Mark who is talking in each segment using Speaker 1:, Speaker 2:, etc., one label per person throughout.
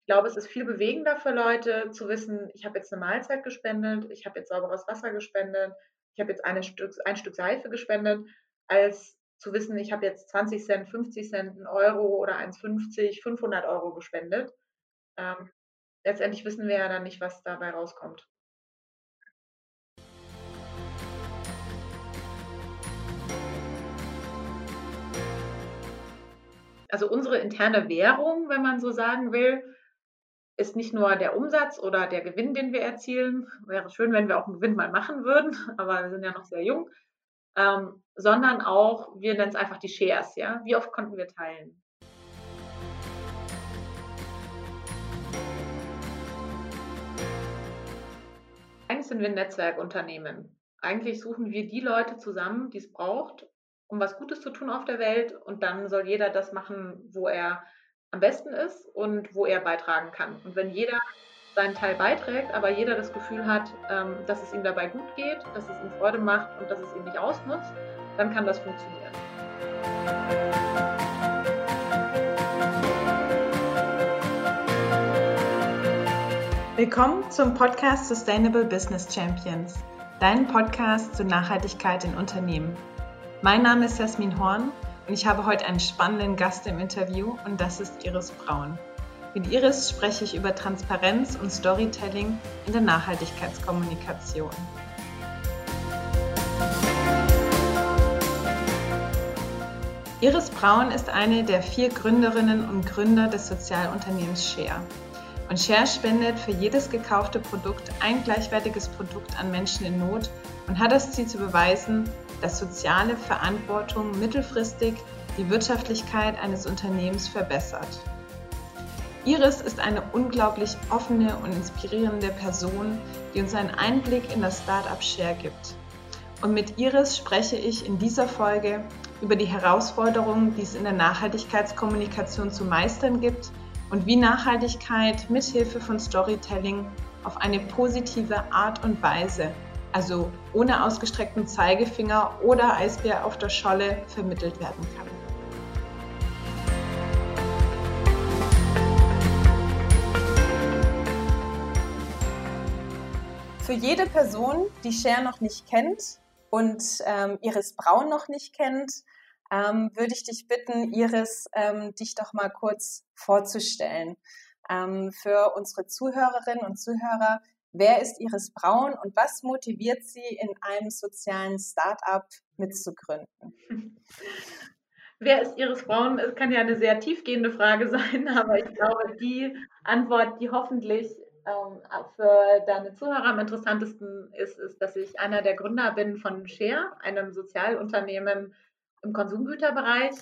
Speaker 1: Ich glaube, es ist viel bewegender für Leute zu wissen, ich habe jetzt eine Mahlzeit gespendet, ich habe jetzt sauberes Wasser gespendet, ich habe jetzt ein Stück, ein Stück Seife gespendet, als zu wissen, ich habe jetzt 20 Cent, 50 Cent, einen Euro oder 1,50, 500 Euro gespendet. Ähm, letztendlich wissen wir ja dann nicht, was dabei rauskommt. Also unsere interne Währung, wenn man so sagen will, ist nicht nur der Umsatz oder der Gewinn, den wir erzielen. Wäre schön, wenn wir auch einen Gewinn mal machen würden, aber wir sind ja noch sehr jung. Ähm, sondern auch, wir nennen es einfach die Shares, ja. Wie oft konnten wir teilen? Eigentlich sind wir ein Netzwerkunternehmen. Eigentlich suchen wir die Leute zusammen, die es braucht, um was Gutes zu tun auf der Welt. Und dann soll jeder das machen, wo er am besten ist und wo er beitragen kann. Und wenn jeder seinen Teil beiträgt, aber jeder das Gefühl hat, ähm, dass es ihm dabei gut geht, dass es ihm Freude macht und dass es ihn nicht ausnutzt, dann kann das funktionieren.
Speaker 2: Willkommen zum Podcast Sustainable Business Champions, dein Podcast zur Nachhaltigkeit in Unternehmen. Mein Name ist Jasmin Horn und ich habe heute einen spannenden Gast im Interview und das ist Iris Braun. Mit Iris spreche ich über Transparenz und Storytelling in der Nachhaltigkeitskommunikation. Iris Braun ist eine der vier Gründerinnen und Gründer des Sozialunternehmens Share. Und Share spendet für jedes gekaufte Produkt ein gleichwertiges Produkt an Menschen in Not und hat das Ziel zu beweisen, dass soziale Verantwortung mittelfristig die Wirtschaftlichkeit eines Unternehmens verbessert. Iris ist eine unglaublich offene und inspirierende Person, die uns einen Einblick in das Startup Share gibt. Und mit Iris spreche ich in dieser Folge über die Herausforderungen, die es in der Nachhaltigkeitskommunikation zu meistern gibt und wie Nachhaltigkeit mithilfe von Storytelling auf eine positive Art und Weise also ohne ausgestreckten Zeigefinger oder Eisbär auf der Scholle, vermittelt werden kann. Für jede Person, die Cher noch nicht kennt und ähm, Iris Braun noch nicht kennt, ähm, würde ich dich bitten, Iris, ähm, dich doch mal kurz vorzustellen. Ähm, für unsere Zuhörerinnen und Zuhörer, Wer ist Iris Braun und was motiviert sie, in einem sozialen Start-up mitzugründen?
Speaker 1: Wer ist Iris Braun? Es kann ja eine sehr tiefgehende Frage sein, aber ich glaube, die Antwort, die hoffentlich ähm, für deine Zuhörer am interessantesten ist, ist, dass ich einer der Gründer bin von Share, einem Sozialunternehmen im Konsumgüterbereich.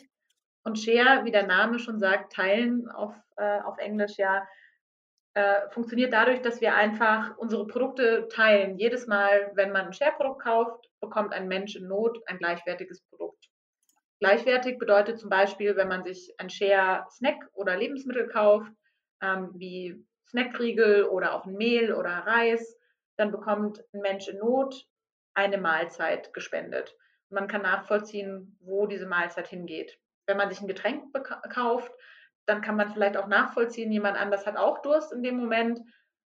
Speaker 1: Und Share, wie der Name schon sagt, teilen auf, äh, auf Englisch ja äh, funktioniert dadurch, dass wir einfach unsere Produkte teilen. Jedes Mal, wenn man ein Share-Produkt kauft, bekommt ein Mensch in Not ein gleichwertiges Produkt. Gleichwertig bedeutet zum Beispiel, wenn man sich ein Share-Snack oder Lebensmittel kauft, ähm, wie Snackriegel oder auch ein Mehl oder Reis, dann bekommt ein Mensch in Not eine Mahlzeit gespendet. Man kann nachvollziehen, wo diese Mahlzeit hingeht. Wenn man sich ein Getränk kauft, dann kann man vielleicht auch nachvollziehen, jemand anders hat auch Durst in dem Moment,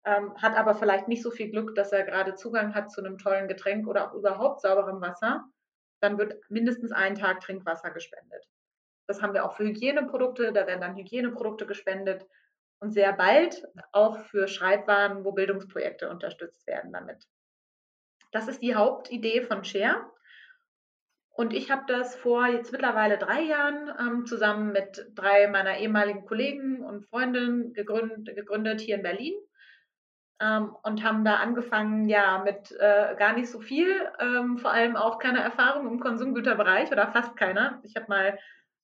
Speaker 1: ähm, hat aber vielleicht nicht so viel Glück, dass er gerade Zugang hat zu einem tollen Getränk oder auch überhaupt sauberem Wasser. Dann wird mindestens ein Tag Trinkwasser gespendet. Das haben wir auch für Hygieneprodukte, da werden dann Hygieneprodukte gespendet und sehr bald auch für Schreibwaren, wo Bildungsprojekte unterstützt werden damit. Das ist die Hauptidee von Share. Und ich habe das vor jetzt mittlerweile drei Jahren ähm, zusammen mit drei meiner ehemaligen Kollegen und Freundinnen gegründet, gegründet hier in Berlin ähm, und haben da angefangen, ja, mit äh, gar nicht so viel, ähm, vor allem auch keine Erfahrung im Konsumgüterbereich oder fast keine. Ich habe mal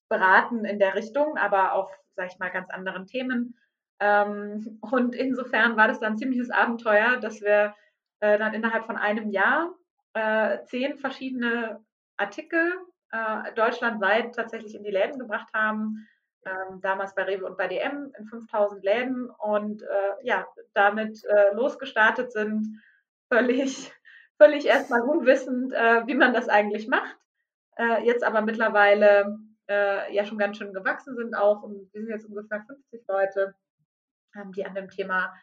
Speaker 1: beraten in der Richtung, aber auf, sag ich mal, ganz anderen Themen. Ähm, und insofern war das dann ein ziemliches Abenteuer, dass wir äh, dann innerhalb von einem Jahr äh, zehn verschiedene Artikel äh, deutschlandweit tatsächlich in die Läden gebracht haben. Ähm, damals bei Rewe und bei DM in 5000 Läden und äh, ja, damit äh, losgestartet sind, völlig, völlig erstmal unwissend, äh, wie man das eigentlich macht. Äh, jetzt aber mittlerweile äh, ja schon ganz schön gewachsen sind auch und wir sind jetzt ungefähr 50 Leute ähm, die an dem Thema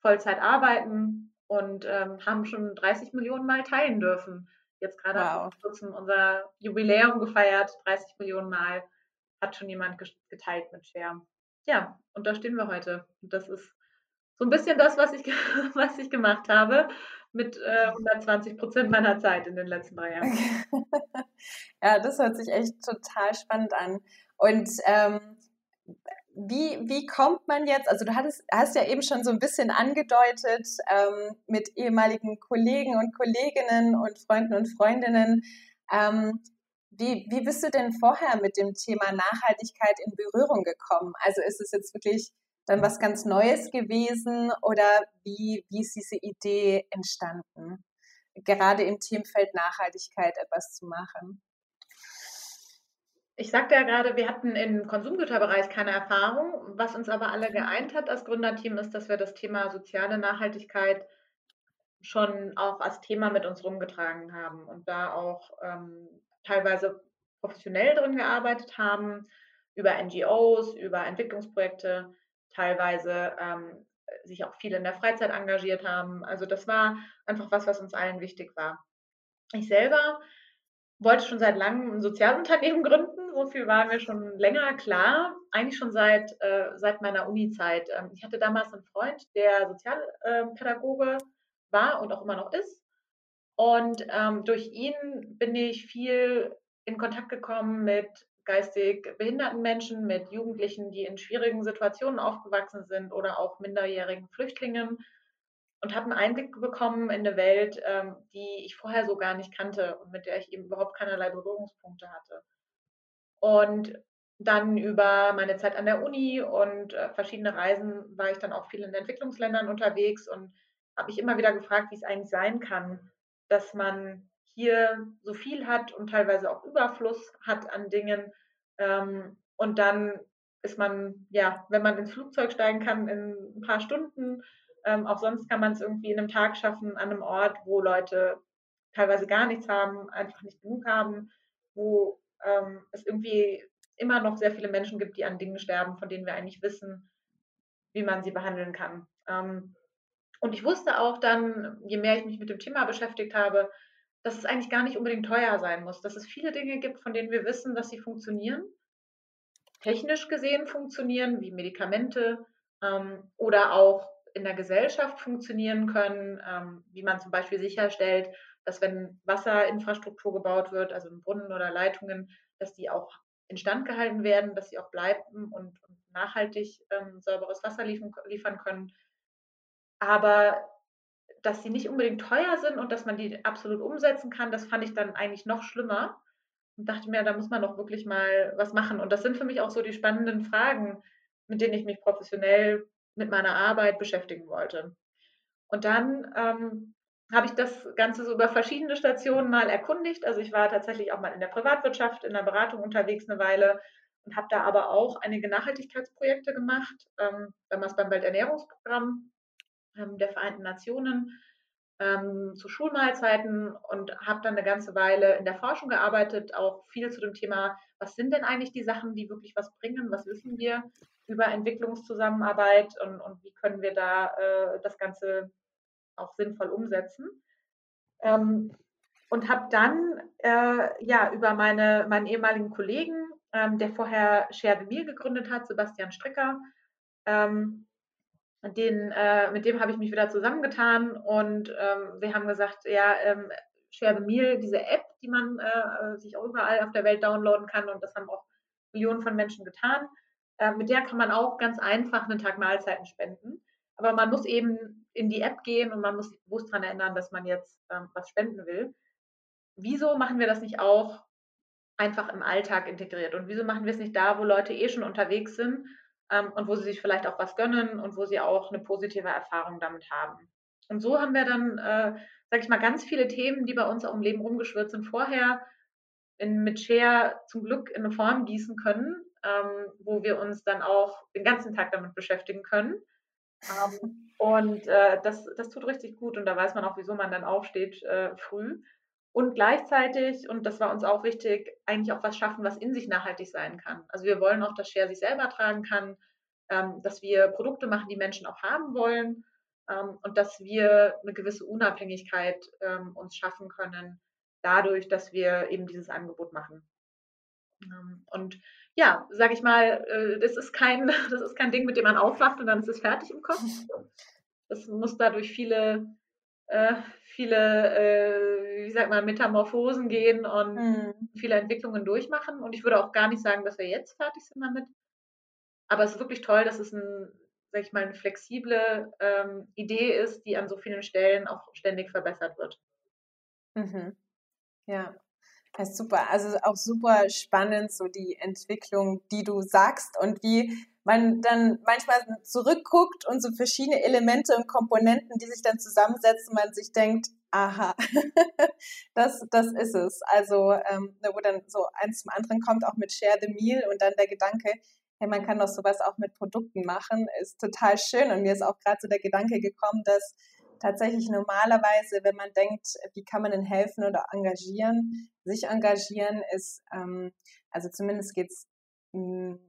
Speaker 1: Vollzeit arbeiten und ähm, haben schon 30 Millionen Mal teilen dürfen. Jetzt gerade wow. vor kurzem unser Jubiläum gefeiert, 30 Millionen Mal hat schon jemand geteilt mit Share. Ja, und da stehen wir heute. Und das ist so ein bisschen das, was ich, was ich gemacht habe mit äh, 120 Prozent meiner Zeit in den letzten drei Jahren.
Speaker 2: ja, das hört sich echt total spannend an. Und ähm, wie, wie kommt man jetzt, also du hattest, hast ja eben schon so ein bisschen angedeutet ähm, mit ehemaligen Kollegen und Kolleginnen und Freunden und Freundinnen. Ähm, wie, wie bist du denn vorher mit dem Thema Nachhaltigkeit in Berührung gekommen? Also ist es jetzt wirklich dann was ganz Neues gewesen oder wie, wie ist diese Idee entstanden, gerade im Themenfeld Nachhaltigkeit etwas zu machen?
Speaker 1: Ich sagte ja gerade, wir hatten im Konsumgüterbereich keine Erfahrung. Was uns aber alle geeint hat als Gründerteam ist, dass wir das Thema soziale Nachhaltigkeit schon auch als Thema mit uns rumgetragen haben und da auch ähm, teilweise professionell drin gearbeitet haben, über NGOs, über Entwicklungsprojekte, teilweise ähm, sich auch viel in der Freizeit engagiert haben. Also das war einfach was, was uns allen wichtig war. Ich selber wollte schon seit langem ein Sozialunternehmen gründen. So war mir schon länger klar. Eigentlich schon seit, äh, seit meiner Uni-Zeit. Ähm, ich hatte damals einen Freund, der Sozialpädagoge war und auch immer noch ist. Und ähm, durch ihn bin ich viel in Kontakt gekommen mit geistig behinderten Menschen, mit Jugendlichen, die in schwierigen Situationen aufgewachsen sind oder auch minderjährigen Flüchtlingen und habe einen Einblick bekommen in eine Welt, ähm, die ich vorher so gar nicht kannte und mit der ich eben überhaupt keinerlei Berührungspunkte hatte. Und dann über meine Zeit an der Uni und äh, verschiedene Reisen war ich dann auch viel in Entwicklungsländern unterwegs und habe mich immer wieder gefragt, wie es eigentlich sein kann, dass man hier so viel hat und teilweise auch Überfluss hat an Dingen. Ähm, und dann ist man, ja, wenn man ins Flugzeug steigen kann in ein paar Stunden, ähm, auch sonst kann man es irgendwie in einem Tag schaffen, an einem Ort, wo Leute teilweise gar nichts haben, einfach nicht genug haben, wo ähm, es irgendwie immer noch sehr viele Menschen gibt, die an Dingen sterben, von denen wir eigentlich wissen, wie man sie behandeln kann. Ähm, und ich wusste auch dann, je mehr ich mich mit dem Thema beschäftigt habe, dass es eigentlich gar nicht unbedingt teuer sein muss, dass es viele Dinge gibt, von denen wir wissen, dass sie funktionieren, technisch gesehen funktionieren, wie Medikamente ähm, oder auch in der Gesellschaft funktionieren können, ähm, wie man zum Beispiel sicherstellt, dass wenn Wasserinfrastruktur gebaut wird, also Brunnen oder Leitungen, dass die auch instand gehalten werden, dass sie auch bleiben und, und nachhaltig ähm, sauberes Wasser liefern, liefern können. Aber dass sie nicht unbedingt teuer sind und dass man die absolut umsetzen kann, das fand ich dann eigentlich noch schlimmer und dachte mir, da muss man doch wirklich mal was machen. Und das sind für mich auch so die spannenden Fragen, mit denen ich mich professionell mit meiner Arbeit beschäftigen wollte. Und dann ähm, habe ich das Ganze so über verschiedene Stationen mal erkundigt. Also ich war tatsächlich auch mal in der Privatwirtschaft, in der Beratung unterwegs eine Weile und habe da aber auch einige Nachhaltigkeitsprojekte gemacht, ähm, damals beim Welternährungsprogramm ähm, der Vereinten Nationen ähm, zu Schulmahlzeiten und habe dann eine ganze Weile in der Forschung gearbeitet, auch viel zu dem Thema, was sind denn eigentlich die Sachen, die wirklich was bringen, was wissen wir über Entwicklungszusammenarbeit und, und wie können wir da äh, das Ganze auch sinnvoll umsetzen. Ähm, und habe dann äh, ja über meine, meinen ehemaligen Kollegen, ähm, der vorher Share the Meal gegründet hat, Sebastian Stricker, ähm, den, äh, mit dem habe ich mich wieder zusammengetan und ähm, wir haben gesagt, ja, ähm, Share the Meal, diese App, die man äh, sich auch überall auf der Welt downloaden kann und das haben auch Millionen von Menschen getan. Äh, mit der kann man auch ganz einfach einen Tag Mahlzeiten spenden. Aber man muss eben in die App gehen und man muss sich bewusst daran erinnern, dass man jetzt ähm, was spenden will. Wieso machen wir das nicht auch einfach im Alltag integriert? Und wieso machen wir es nicht da, wo Leute eh schon unterwegs sind ähm, und wo sie sich vielleicht auch was gönnen und wo sie auch eine positive Erfahrung damit haben. Und so haben wir dann, äh, sage ich mal, ganz viele Themen, die bei uns auch im Leben rumgeschwirrt sind, vorher in, mit Share zum Glück in eine Form gießen können, ähm, wo wir uns dann auch den ganzen Tag damit beschäftigen können. Ähm, und äh, das, das tut richtig gut und da weiß man auch, wieso man dann aufsteht äh, früh. Und gleichzeitig, und das war uns auch wichtig, eigentlich auch was schaffen, was in sich nachhaltig sein kann. Also wir wollen auch, dass Share sich selber tragen kann, ähm, dass wir Produkte machen, die Menschen auch haben wollen ähm, und dass wir eine gewisse Unabhängigkeit ähm, uns schaffen können, dadurch, dass wir eben dieses Angebot machen. Ähm, und ja, sage ich mal, äh, das ist kein, das ist kein Ding, mit dem man aufwacht und dann ist es fertig im Kopf. Das muss dadurch viele, äh, viele, äh, wie sagt man, Metamorphosen gehen und mhm. viele Entwicklungen durchmachen. Und ich würde auch gar nicht sagen, dass wir jetzt fertig sind damit. Aber es ist wirklich toll, dass es ein, sag ich mal, eine flexible ähm, Idee ist, die an so vielen Stellen auch ständig verbessert wird.
Speaker 2: Mhm. Ja. Das ist super. Also auch super spannend, so die Entwicklung, die du sagst und wie man dann manchmal zurückguckt und so verschiedene Elemente und Komponenten, die sich dann zusammensetzen, man sich denkt, aha, das, das ist es. Also ähm, wo dann so eins zum anderen kommt, auch mit Share the Meal und dann der Gedanke, hey, man kann doch sowas auch mit Produkten machen, ist total schön. Und mir ist auch gerade so der Gedanke gekommen, dass tatsächlich normalerweise, wenn man denkt, wie kann man denn helfen oder engagieren, sich engagieren ist, ähm, also zumindest geht es hm,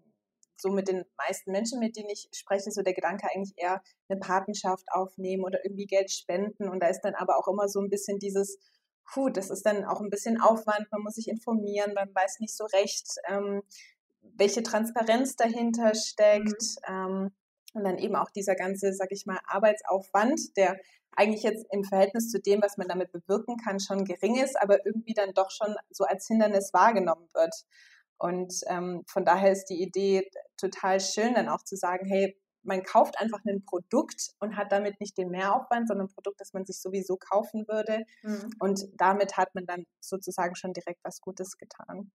Speaker 2: so mit den meisten Menschen, mit denen ich spreche, so der Gedanke eigentlich eher eine Patenschaft aufnehmen oder irgendwie Geld spenden. Und da ist dann aber auch immer so ein bisschen dieses, puh, das ist dann auch ein bisschen Aufwand, man muss sich informieren, man weiß nicht so recht, ähm, welche Transparenz dahinter steckt. Mhm. Ähm, und dann eben auch dieser ganze, sag ich mal, Arbeitsaufwand, der eigentlich jetzt im Verhältnis zu dem, was man damit bewirken kann, schon gering ist, aber irgendwie dann doch schon so als Hindernis wahrgenommen wird. Und ähm, von daher ist die Idee total schön, dann auch zu sagen, hey, man kauft einfach ein Produkt und hat damit nicht den Mehraufwand, sondern ein Produkt, das man sich sowieso kaufen würde. Mhm. Und damit hat man dann sozusagen schon direkt was Gutes getan.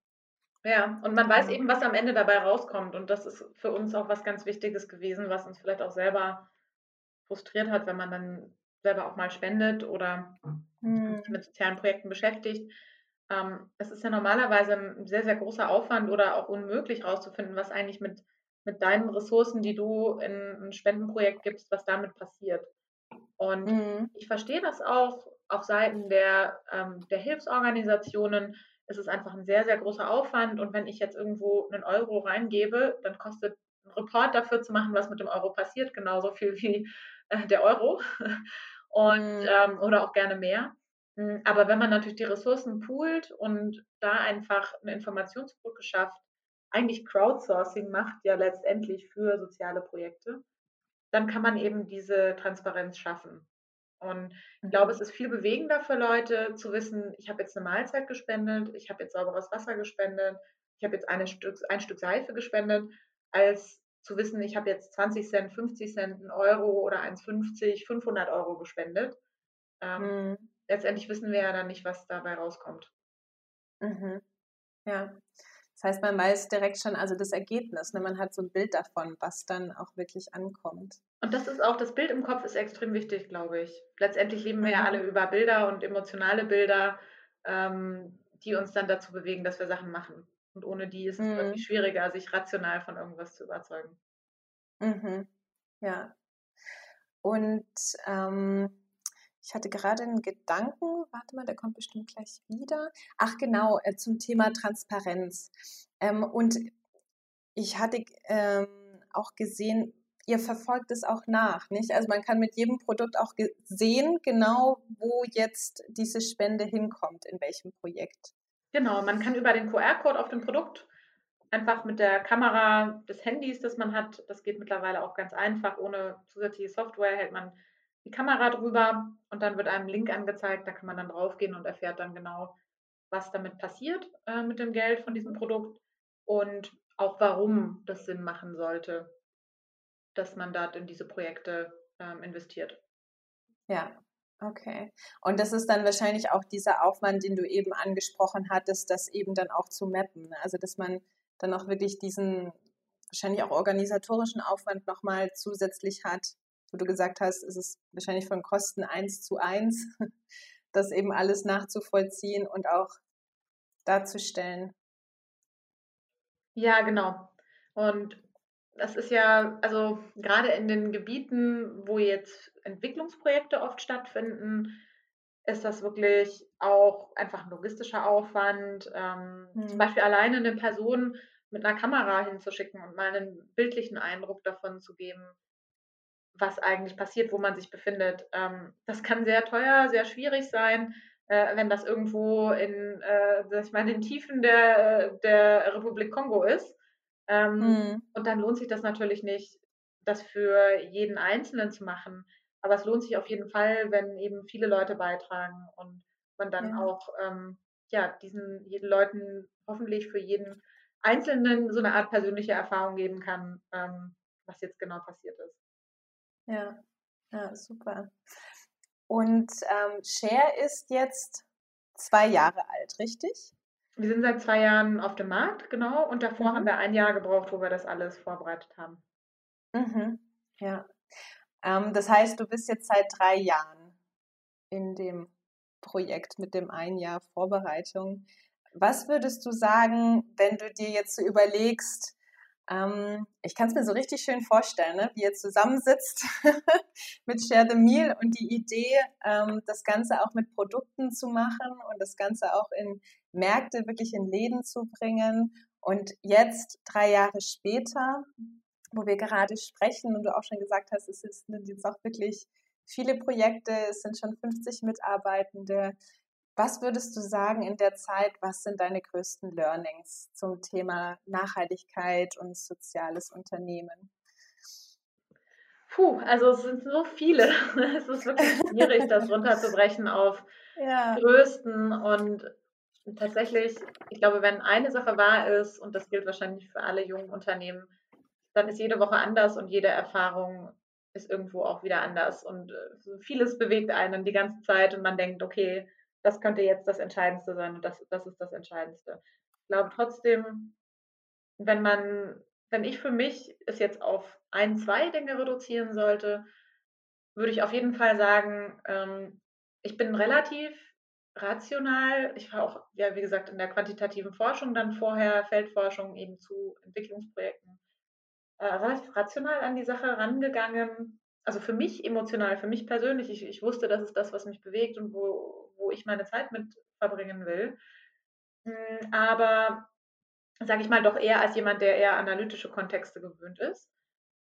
Speaker 1: Ja, und man weiß eben, was am Ende dabei rauskommt. Und das ist für uns auch was ganz Wichtiges gewesen, was uns vielleicht auch selber frustriert hat, wenn man dann selber auch mal spendet oder sich mit sozialen Projekten beschäftigt. Ähm, es ist ja normalerweise ein sehr, sehr großer Aufwand oder auch unmöglich herauszufinden, was eigentlich mit, mit deinen Ressourcen, die du in ein Spendenprojekt gibst, was damit passiert. Und mhm. ich verstehe das auch auf Seiten der, ähm, der Hilfsorganisationen. Es ist einfach ein sehr, sehr großer Aufwand. Und wenn ich jetzt irgendwo einen Euro reingebe, dann kostet ein Report dafür zu machen, was mit dem Euro passiert, genauso viel wie äh, der Euro und mhm. ähm, oder auch gerne mehr. Hm, aber wenn man natürlich die Ressourcen poolt und da einfach eine Informationsbrücke schafft, eigentlich Crowdsourcing macht ja letztendlich für soziale Projekte, dann kann man eben diese Transparenz schaffen. Und ich glaube, es mhm. ist viel bewegender für Leute zu wissen, ich habe jetzt eine Mahlzeit gespendet, ich habe jetzt sauberes Wasser gespendet, ich habe jetzt eine Stück, ein Stück Seife gespendet, als zu wissen, ich habe jetzt 20 Cent, 50 Cent, einen Euro oder 1,50, 500 Euro gespendet. Ähm, mhm. Letztendlich wissen wir ja dann nicht, was dabei rauskommt.
Speaker 2: Mhm. Ja. Das heißt, man weiß direkt schon, also das Ergebnis, ne? man hat so ein Bild davon, was dann auch wirklich ankommt.
Speaker 1: Und das ist auch, das Bild im Kopf ist extrem wichtig, glaube ich. Letztendlich leben wir ja mhm. alle über Bilder und emotionale Bilder, ähm, die uns dann dazu bewegen, dass wir Sachen machen. Und ohne die ist es mhm. wirklich schwieriger, sich rational von irgendwas zu überzeugen.
Speaker 2: Mhm. Ja. Und ähm, ich hatte gerade einen Gedanken, warte mal, der kommt bestimmt gleich wieder. Ach genau, äh, zum Thema Transparenz. Ähm, und ich hatte ähm, auch gesehen, ihr verfolgt es auch nach, nicht? Also man kann mit jedem Produkt auch sehen, genau wo jetzt diese Spende hinkommt, in welchem Projekt.
Speaker 1: Genau, man kann über den QR-Code auf dem Produkt einfach mit der Kamera des Handys, das man hat, das geht mittlerweile auch ganz einfach, ohne zusätzliche Software hält man die Kamera drüber und dann wird einem ein Link angezeigt, da kann man dann draufgehen und erfährt dann genau, was damit passiert äh, mit dem Geld von diesem Produkt und auch warum das Sinn machen sollte, dass man dort in diese Projekte ähm, investiert.
Speaker 2: Ja, Okay. Und das ist dann wahrscheinlich auch dieser Aufwand, den du eben angesprochen hattest, das eben dann auch zu mappen. Ne? Also, dass man dann auch wirklich diesen wahrscheinlich auch organisatorischen Aufwand nochmal zusätzlich hat, wo du gesagt hast, es ist wahrscheinlich von Kosten eins zu eins, das eben alles nachzuvollziehen und auch darzustellen.
Speaker 1: Ja, genau. Und das ist ja, also gerade in den Gebieten, wo jetzt Entwicklungsprojekte oft stattfinden, ist das wirklich auch einfach ein logistischer Aufwand. Ähm, mhm. Zum Beispiel alleine eine Person mit einer Kamera hinzuschicken und mal einen bildlichen Eindruck davon zu geben, was eigentlich passiert, wo man sich befindet. Ähm, das kann sehr teuer, sehr schwierig sein, äh, wenn das irgendwo in, äh, ich meine, den Tiefen der, der Republik Kongo ist. Ähm, mhm. Und dann lohnt sich das natürlich nicht, das für jeden Einzelnen zu machen. Aber es lohnt sich auf jeden Fall, wenn eben viele Leute beitragen und man dann ja. auch ähm, ja, diesen Leuten hoffentlich für jeden Einzelnen so eine Art persönliche Erfahrung geben kann, ähm, was jetzt genau passiert ist.
Speaker 2: Ja, ja super. Und ähm, Share ist jetzt zwei Jahre alt, richtig?
Speaker 1: Wir sind seit zwei Jahren auf dem Markt, genau. Und davor mhm. haben wir ein Jahr gebraucht, wo wir das alles vorbereitet haben.
Speaker 2: Mhm. Ja. Ähm, das heißt, du bist jetzt seit drei Jahren in dem Projekt mit dem ein Jahr Vorbereitung. Was würdest du sagen, wenn du dir jetzt so überlegst, ähm, ich kann es mir so richtig schön vorstellen, ne? wie ihr zusammensitzt mit Share the Meal und die Idee, ähm, das Ganze auch mit Produkten zu machen und das Ganze auch in Märkte, wirklich in Läden zu bringen. Und jetzt, drei Jahre später, wo wir gerade sprechen und du auch schon gesagt hast, es sind jetzt auch wirklich viele Projekte, es sind schon 50 Mitarbeitende. Was würdest du sagen in der Zeit, was sind deine größten Learnings zum Thema Nachhaltigkeit und soziales Unternehmen?
Speaker 1: Puh, also es sind so viele. Es ist wirklich schwierig, das runterzubrechen auf ja. größten und tatsächlich, ich glaube, wenn eine Sache wahr ist, und das gilt wahrscheinlich für alle jungen Unternehmen, dann ist jede Woche anders und jede Erfahrung ist irgendwo auch wieder anders. Und äh, vieles bewegt einen die ganze Zeit und man denkt, okay, das könnte jetzt das Entscheidendste sein und das, das ist das Entscheidendste. Ich glaube trotzdem, wenn man, wenn ich für mich es jetzt auf ein, zwei Dinge reduzieren sollte, würde ich auf jeden Fall sagen, ähm, ich bin relativ rational. Ich war auch, ja, wie gesagt, in der quantitativen Forschung dann vorher, Feldforschung eben zu Entwicklungsprojekten, äh, rational an die Sache rangegangen. Also für mich emotional, für mich persönlich, ich, ich wusste, das ist das, was mich bewegt und wo, wo ich meine Zeit mit verbringen will. Hm, aber sage ich mal doch eher als jemand, der eher analytische Kontexte gewöhnt ist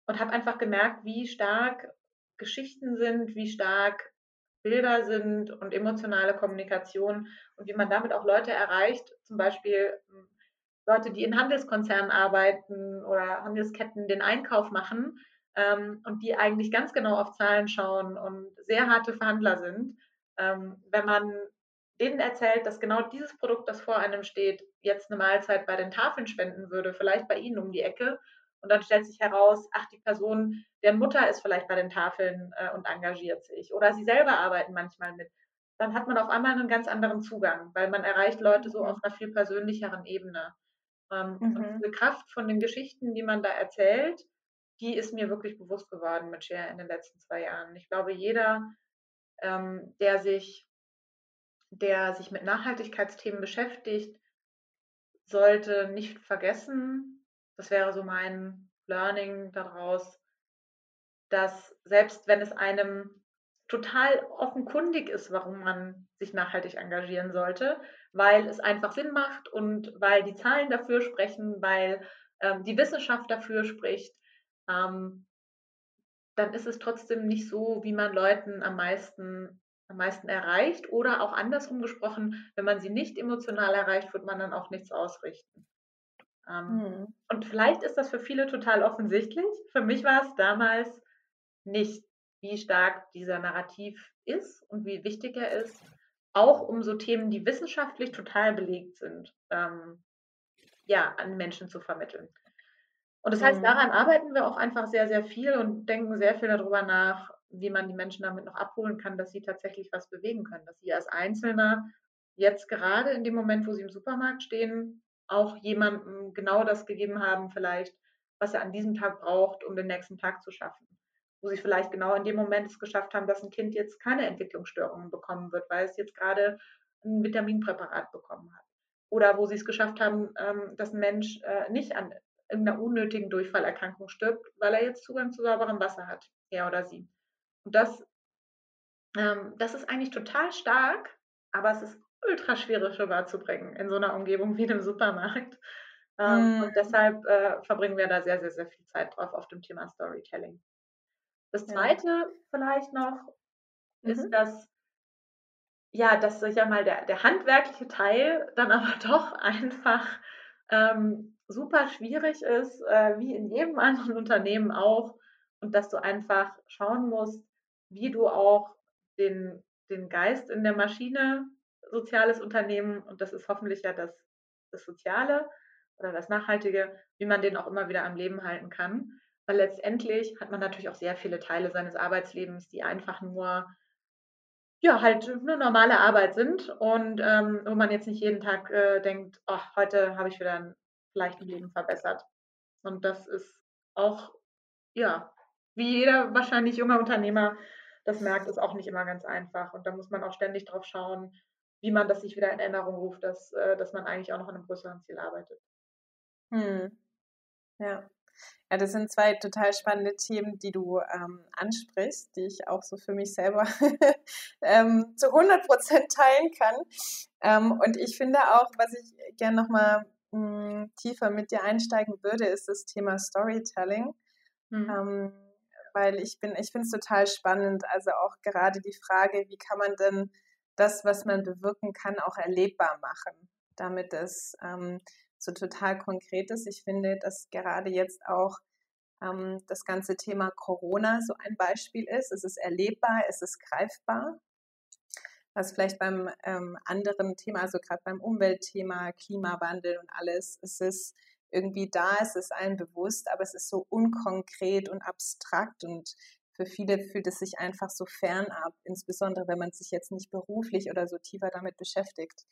Speaker 1: und habe einfach gemerkt, wie stark Geschichten sind, wie stark Bilder sind und emotionale Kommunikation und wie man damit auch Leute erreicht, zum Beispiel hm, Leute, die in Handelskonzernen arbeiten oder Handelsketten den Einkauf machen ähm, und die eigentlich ganz genau auf Zahlen schauen und sehr harte Verhandler sind ähm, wenn man denen erzählt, dass genau dieses Produkt, das vor einem steht, jetzt eine Mahlzeit bei den Tafeln spenden würde, vielleicht bei Ihnen um die Ecke. Und dann stellt sich heraus, ach, die Person, deren Mutter ist vielleicht bei den Tafeln äh, und engagiert sich. Oder sie selber arbeiten manchmal mit. Dann hat man auf einmal einen ganz anderen Zugang, weil man erreicht Leute so auf einer viel persönlicheren Ebene. Ähm, mhm. Und diese Kraft von den Geschichten, die man da erzählt, die ist mir wirklich bewusst geworden mit Share in den letzten zwei Jahren. Ich glaube, jeder ähm, der, sich, der sich mit Nachhaltigkeitsthemen beschäftigt, sollte nicht vergessen, das wäre so mein Learning daraus, dass selbst wenn es einem total offenkundig ist, warum man sich nachhaltig engagieren sollte, weil es einfach Sinn macht und weil die Zahlen dafür sprechen, weil ähm, die Wissenschaft dafür spricht, ähm, dann ist es trotzdem nicht so, wie man Leuten am meisten, am meisten erreicht. Oder auch andersrum gesprochen, wenn man sie nicht emotional erreicht, wird man dann auch nichts ausrichten. Ähm, hm. Und vielleicht ist das für viele total offensichtlich. Für mich war es damals nicht, wie stark dieser Narrativ ist und wie wichtig er ist. Auch um so Themen, die wissenschaftlich total belegt sind, ähm, ja, an Menschen zu vermitteln. Und das heißt, mhm. daran arbeiten wir auch einfach sehr, sehr viel und denken sehr viel darüber nach, wie man die Menschen damit noch abholen kann, dass sie tatsächlich was bewegen können, dass sie als Einzelner jetzt gerade in dem Moment, wo sie im Supermarkt stehen, auch jemandem genau das gegeben haben, vielleicht, was er an diesem Tag braucht, um den nächsten Tag zu schaffen. Wo sie vielleicht genau in dem Moment es geschafft haben, dass ein Kind jetzt keine Entwicklungsstörungen bekommen wird, weil es jetzt gerade ein Vitaminpräparat bekommen hat. Oder wo sie es geschafft haben, ähm, dass ein Mensch äh, nicht an irgendeiner unnötigen Durchfallerkrankung stirbt, weil er jetzt Zugang zu sauberem Wasser hat, er oder sie. Und das, ähm, das ist eigentlich total stark, aber es ist ultra schwierig rüberzubringen in so einer Umgebung wie dem Supermarkt. Ähm, mm. Und deshalb äh, verbringen wir da sehr, sehr, sehr viel Zeit drauf auf dem Thema Storytelling. Das zweite ja. vielleicht noch mhm. ist, dass ja, dass ich ja mal der, der handwerkliche Teil dann aber doch einfach ähm, super schwierig ist, äh, wie in jedem anderen Unternehmen auch. Und dass du einfach schauen musst, wie du auch den, den Geist in der Maschine, soziales Unternehmen, und das ist hoffentlich ja das, das Soziale oder das Nachhaltige, wie man den auch immer wieder am Leben halten kann. Weil letztendlich hat man natürlich auch sehr viele Teile seines Arbeitslebens, die einfach nur ja, halt eine normale Arbeit sind und ähm, wo man jetzt nicht jeden Tag äh, denkt, ach, heute habe ich wieder ein, vielleicht ein Leben verbessert. Und das ist auch, ja, wie jeder wahrscheinlich junge Unternehmer das merkt, ist auch nicht immer ganz einfach. Und da muss man auch ständig drauf schauen, wie man das sich wieder in Erinnerung ruft, dass, äh, dass man eigentlich auch noch an einem größeren Ziel arbeitet.
Speaker 2: Hm. Ja. Ja, das sind zwei total spannende Themen, die du ähm, ansprichst, die ich auch so für mich selber ähm, zu 100 Prozent teilen kann. Ähm, und ich finde auch, was ich gerne nochmal hm, tiefer mit dir einsteigen würde, ist das Thema Storytelling. Mhm. Weil ich bin, ich finde es total spannend. Also auch gerade die Frage, wie kann man denn das, was man bewirken kann, auch erlebbar machen, damit es ähm, so total Konkretes. Ich finde, dass gerade jetzt auch ähm, das ganze Thema Corona so ein Beispiel ist. Es ist erlebbar, es ist greifbar. Was vielleicht beim ähm, anderen Thema, also gerade beim Umweltthema, Klimawandel und alles, es ist irgendwie da, es ist allen bewusst, aber es ist so unkonkret und abstrakt und für viele fühlt es sich einfach so fernab, insbesondere wenn man sich jetzt nicht beruflich oder so tiefer damit beschäftigt.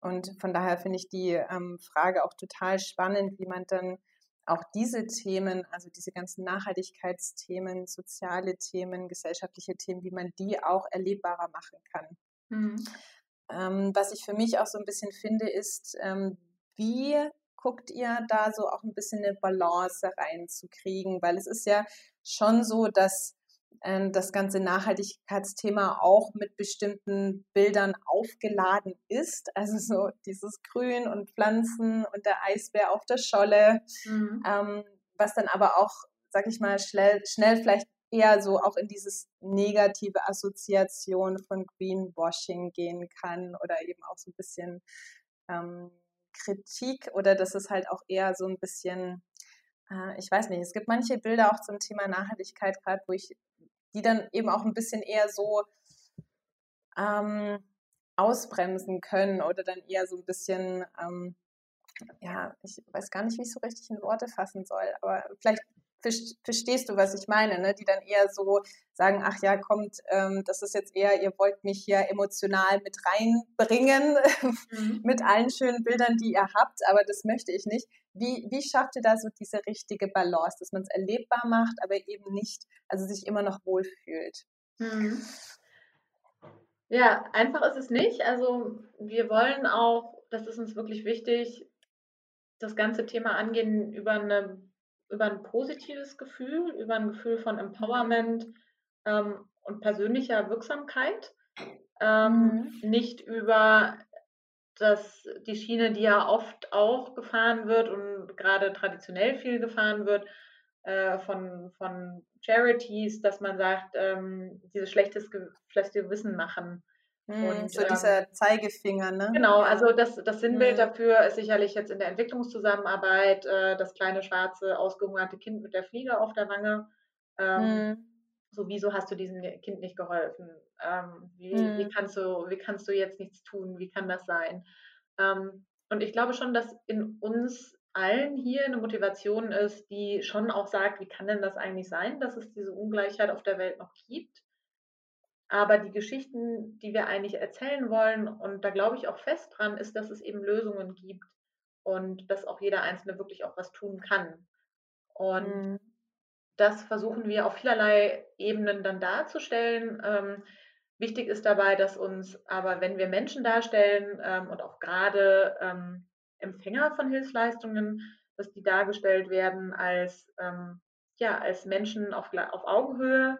Speaker 2: Und von daher finde ich die ähm, Frage auch total spannend, wie man dann auch diese Themen, also diese ganzen Nachhaltigkeitsthemen, soziale Themen, gesellschaftliche Themen, wie man die auch erlebbarer machen kann. Mhm. Ähm, was ich für mich auch so ein bisschen finde, ist, ähm, wie guckt ihr da so auch ein bisschen eine Balance reinzukriegen? Weil es ist ja schon so, dass ähm, das ganze Nachhaltigkeitsthema auch mit bestimmten Bildern aufgeladen ist. Also so dieses Grün und Pflanzen und der Eisbär auf der Scholle, mhm. ähm, was dann aber auch, sag ich mal, schnell, schnell vielleicht eher so auch in dieses negative Assoziation von Greenwashing gehen kann oder eben auch so ein bisschen ähm, Kritik oder dass es halt auch eher so ein bisschen, äh, ich weiß nicht, es gibt manche Bilder auch zum Thema Nachhaltigkeit gerade, wo ich die dann eben auch ein bisschen eher so ähm, ausbremsen können oder dann eher so ein bisschen, ähm, ja, ich weiß gar nicht, wie ich so richtig in Worte fassen soll, aber vielleicht verstehst du, was ich meine, ne? die dann eher so sagen, ach ja, kommt, ähm, das ist jetzt eher, ihr wollt mich hier emotional mit reinbringen, mhm. mit allen schönen Bildern, die ihr habt, aber das möchte ich nicht. Wie, wie schafft ihr da so diese richtige Balance, dass man es erlebbar macht, aber eben nicht, also sich immer noch wohlfühlt? Mhm.
Speaker 1: Ja, einfach ist es nicht. Also wir wollen auch, das ist uns wirklich wichtig, das ganze Thema angehen über eine über ein positives Gefühl, über ein Gefühl von Empowerment ähm, und persönlicher Wirksamkeit, ähm, mhm. nicht über das, die Schiene, die ja oft auch gefahren wird und gerade traditionell viel gefahren wird, äh, von, von Charities, dass man sagt, ähm, dieses schlechtes, schlechte Wissen machen.
Speaker 2: Mhm, und, so ähm, dieser Zeigefinger, ne?
Speaker 1: Genau, also das, das Sinnbild mhm. dafür ist sicherlich jetzt in der Entwicklungszusammenarbeit äh, das kleine schwarze, ausgehungerte Kind mit der Fliege auf der Wange. Ähm, mhm. So, wieso hast du diesem Kind nicht geholfen? Ähm, wie, wie, mhm. kannst du, wie kannst du jetzt nichts tun? Wie kann das sein? Ähm, und ich glaube schon, dass in uns allen hier eine Motivation ist, die schon auch sagt, wie kann denn das eigentlich sein, dass es diese Ungleichheit auf der Welt noch gibt? Aber die Geschichten, die wir eigentlich erzählen wollen, und da glaube ich auch fest dran, ist, dass es eben Lösungen gibt und dass auch jeder Einzelne wirklich auch was tun kann. Und mhm. das versuchen wir auf vielerlei Ebenen dann darzustellen. Ähm, wichtig ist dabei, dass uns aber, wenn wir Menschen darstellen ähm, und auch gerade ähm, Empfänger von Hilfsleistungen, dass die dargestellt werden als, ähm, ja, als Menschen auf, auf Augenhöhe,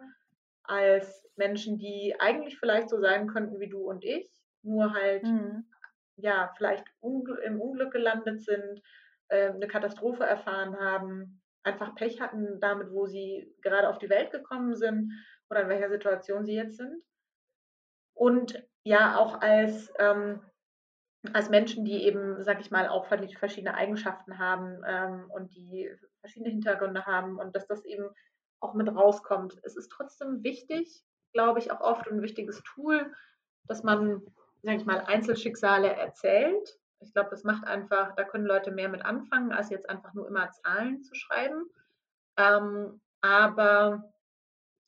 Speaker 1: als Menschen, die eigentlich vielleicht so sein könnten wie du und ich, nur halt mhm. ja vielleicht ungl im Unglück gelandet sind, äh, eine Katastrophe erfahren haben, einfach Pech hatten damit, wo sie gerade auf die Welt gekommen sind oder in welcher Situation sie jetzt sind. Und ja, auch als, ähm, als Menschen, die eben, sag ich mal, auch verschiedene Eigenschaften haben ähm, und die verschiedene Hintergründe haben und dass das eben auch mit rauskommt. Es ist trotzdem wichtig, glaube ich, auch oft ein wichtiges Tool, dass man, sag ich mal, Einzelschicksale erzählt ich glaube, das macht einfach, da können Leute mehr mit anfangen, als jetzt einfach nur immer Zahlen zu schreiben. Ähm, aber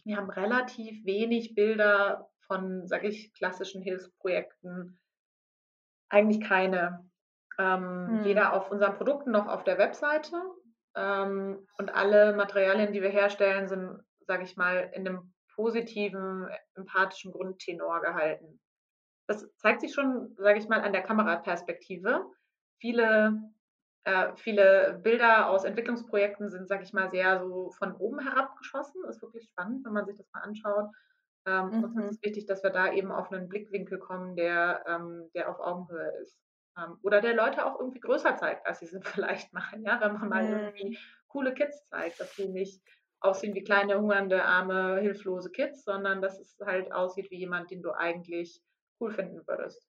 Speaker 1: wir haben relativ wenig Bilder von, sage ich, klassischen Hilfsprojekten. Eigentlich keine. Ähm, hm. Weder auf unseren Produkten noch auf der Webseite. Ähm, und alle Materialien, die wir herstellen, sind, sage ich mal, in einem positiven, empathischen Grundtenor gehalten das zeigt sich schon, sage ich mal, an der Kameraperspektive. Viele, äh, viele Bilder aus Entwicklungsprojekten sind, sage ich mal, sehr so von oben herab geschossen. Ist wirklich spannend, wenn man sich das mal anschaut. Ähm, mhm. Uns ist es wichtig, dass wir da eben auf einen Blickwinkel kommen, der, ähm, der auf Augenhöhe ist. Ähm, oder der Leute auch irgendwie größer zeigt, als sie es vielleicht machen. Ja? Wenn man mal mhm. irgendwie coole Kids zeigt, dass die nicht aussehen wie kleine, hungernde, arme, hilflose Kids, sondern dass es halt aussieht wie jemand, den du eigentlich cool finden würdest.